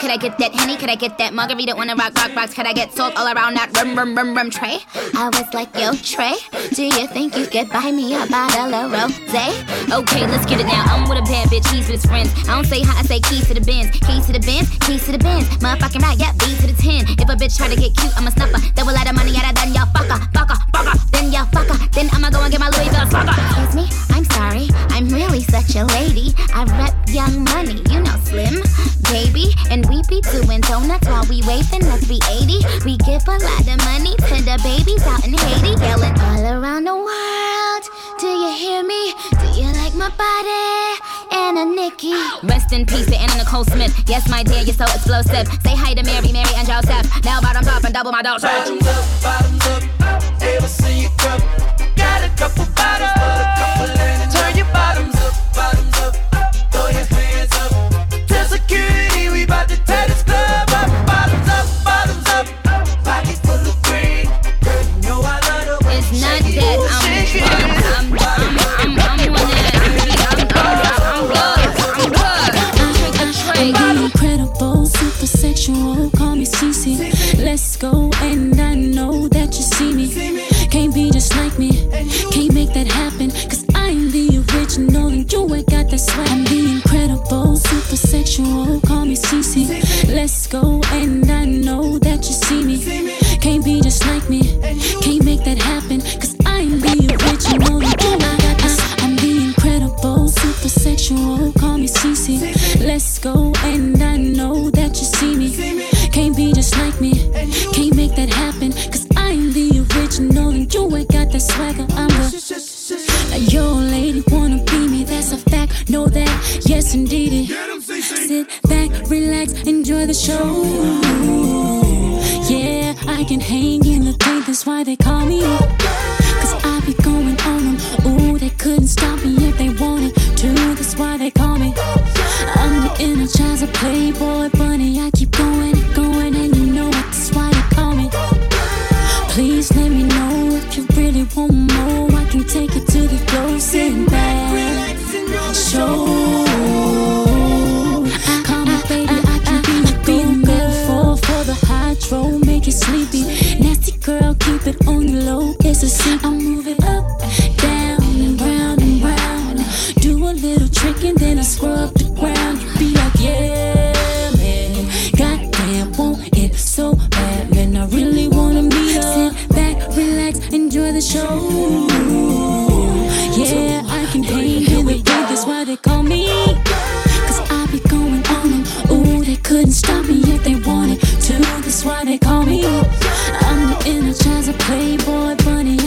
Can I get that Henny? Can I get that Margarita? Wanna rock, rock, rocks? Can I get salt all around that rum, rum, rum, rum tray? I was like, yo, Trey, do you think you could buy me a bottle of rosé? Okay, let's get it now. I'm with a bad bitch, he's with his friends. I don't say hi, I say keys to the bins. Keys to the bins, keys to the bins. Motherfucking right, yeah, B to the 10. If a bitch try to get cute, I'm a snuffer. Double lot of money, yeah, then y'all fucker, fucker, fucker. Then y'all fucker. Then I'ma go and get my Louis Vuitton fucker. Excuse me, I'm sorry. I'm really such a lady. I rep young money, you know, slim, baby. And we be doing donuts while we waving, let's be 80. We give a lot of money to the babies out in Haiti, yelling all around the world. Do you hear me? Do you like my body? Anna Nikki. Rest in peace to Anna Nicole Smith. Yes, my dear, you're so explosive. Say hi to Mary, Mary, and Joseph. Now bottoms up and double my dose. Bottoms up, bottoms up. Ever see you cup? Got a couple bottles, go, and I know that you see me. Can't be just like me. Can't make that happen. Cause I'm the original, and you ain't got that swag. I'm the incredible, super sexual. Call me Cece. Let's go, and yes indeed. Sit back, relax, enjoy the show. Yeah, I can hang in the paint, that's why they call me. Cause I be going on them. Ooh, they couldn't stop me enjoy the show. Yeah, I can hang in the booth, that's why they call me. Cause I be going on. Ooh, they couldn't stop me if they wanted to. That's why they call me. I'm the energizer playboy bunny.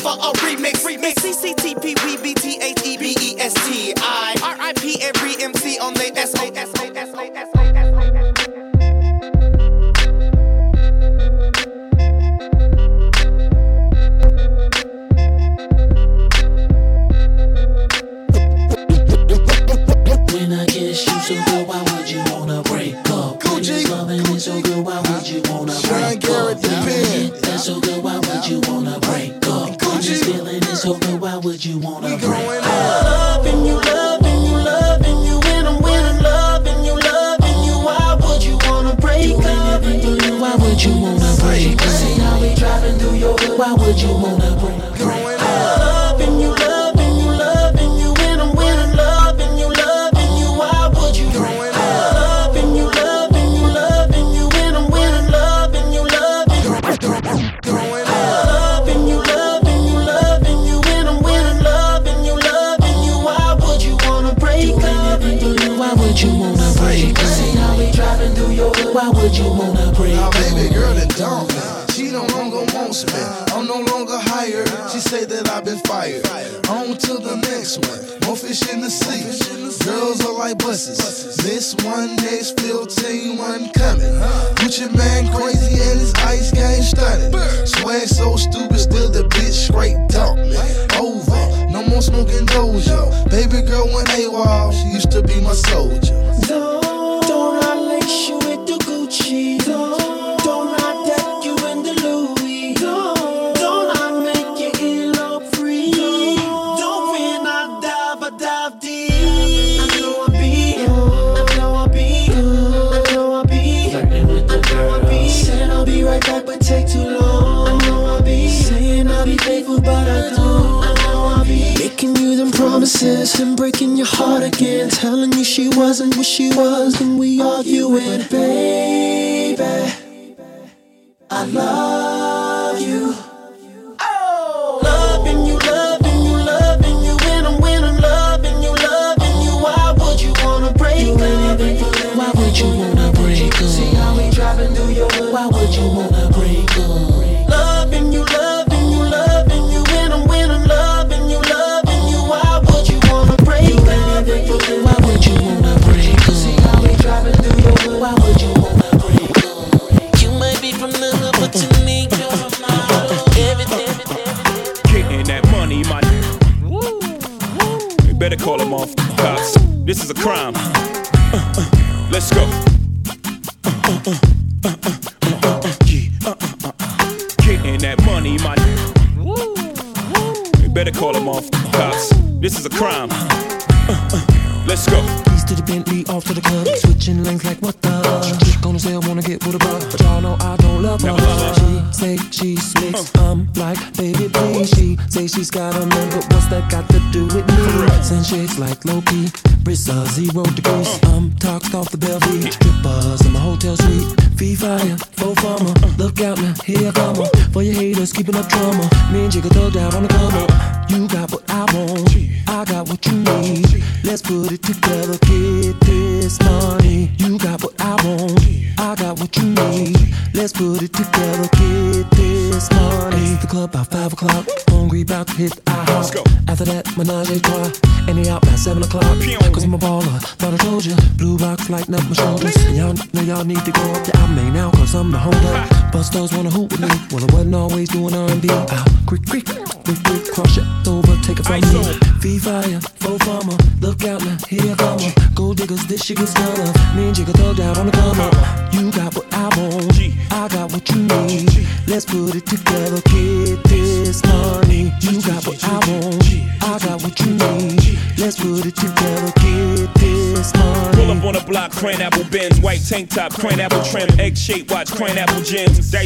For a remix. Remix.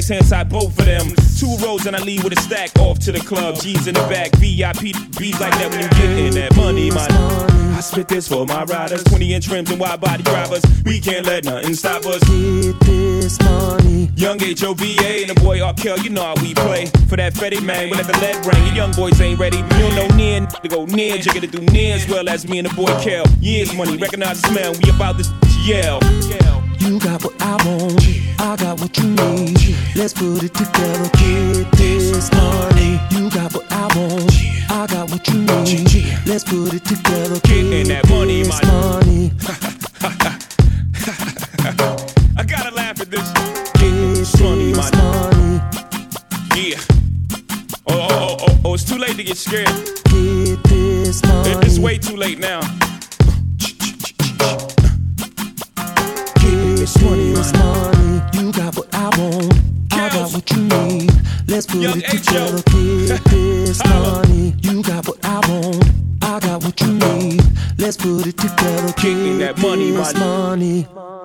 Nice hand side, both of them. Two rows and I leave with a stack off to the club. G's in the back, VIP B's like that when you get in that money, man. I spit this for my riders, 20 inch rims and wide body drivers. We can't let nothing stop us. Get this money. Young HOVA and the boy R. Kell, you know how we play. For that Fetty man, we let the lead ring. Your young boys ain't ready. You don't know near to go near. You gotta do near as well as me and the boy Kel. Years money, recognize the smell. We about this yell. You got what I want. I got what you need. Let's put it together, get this money. You got what I want. I got what you need. Let's put it together, get in that money, this money. I gotta laugh at this. Get this money, money. Yeah. Oh, oh, oh, oh, oh, it's too late to get scared. Get this money. It's way too late now. Let's put Young it together Get oh, this money. You got what I want I got what you need. Let's put it together Get that money, money. money.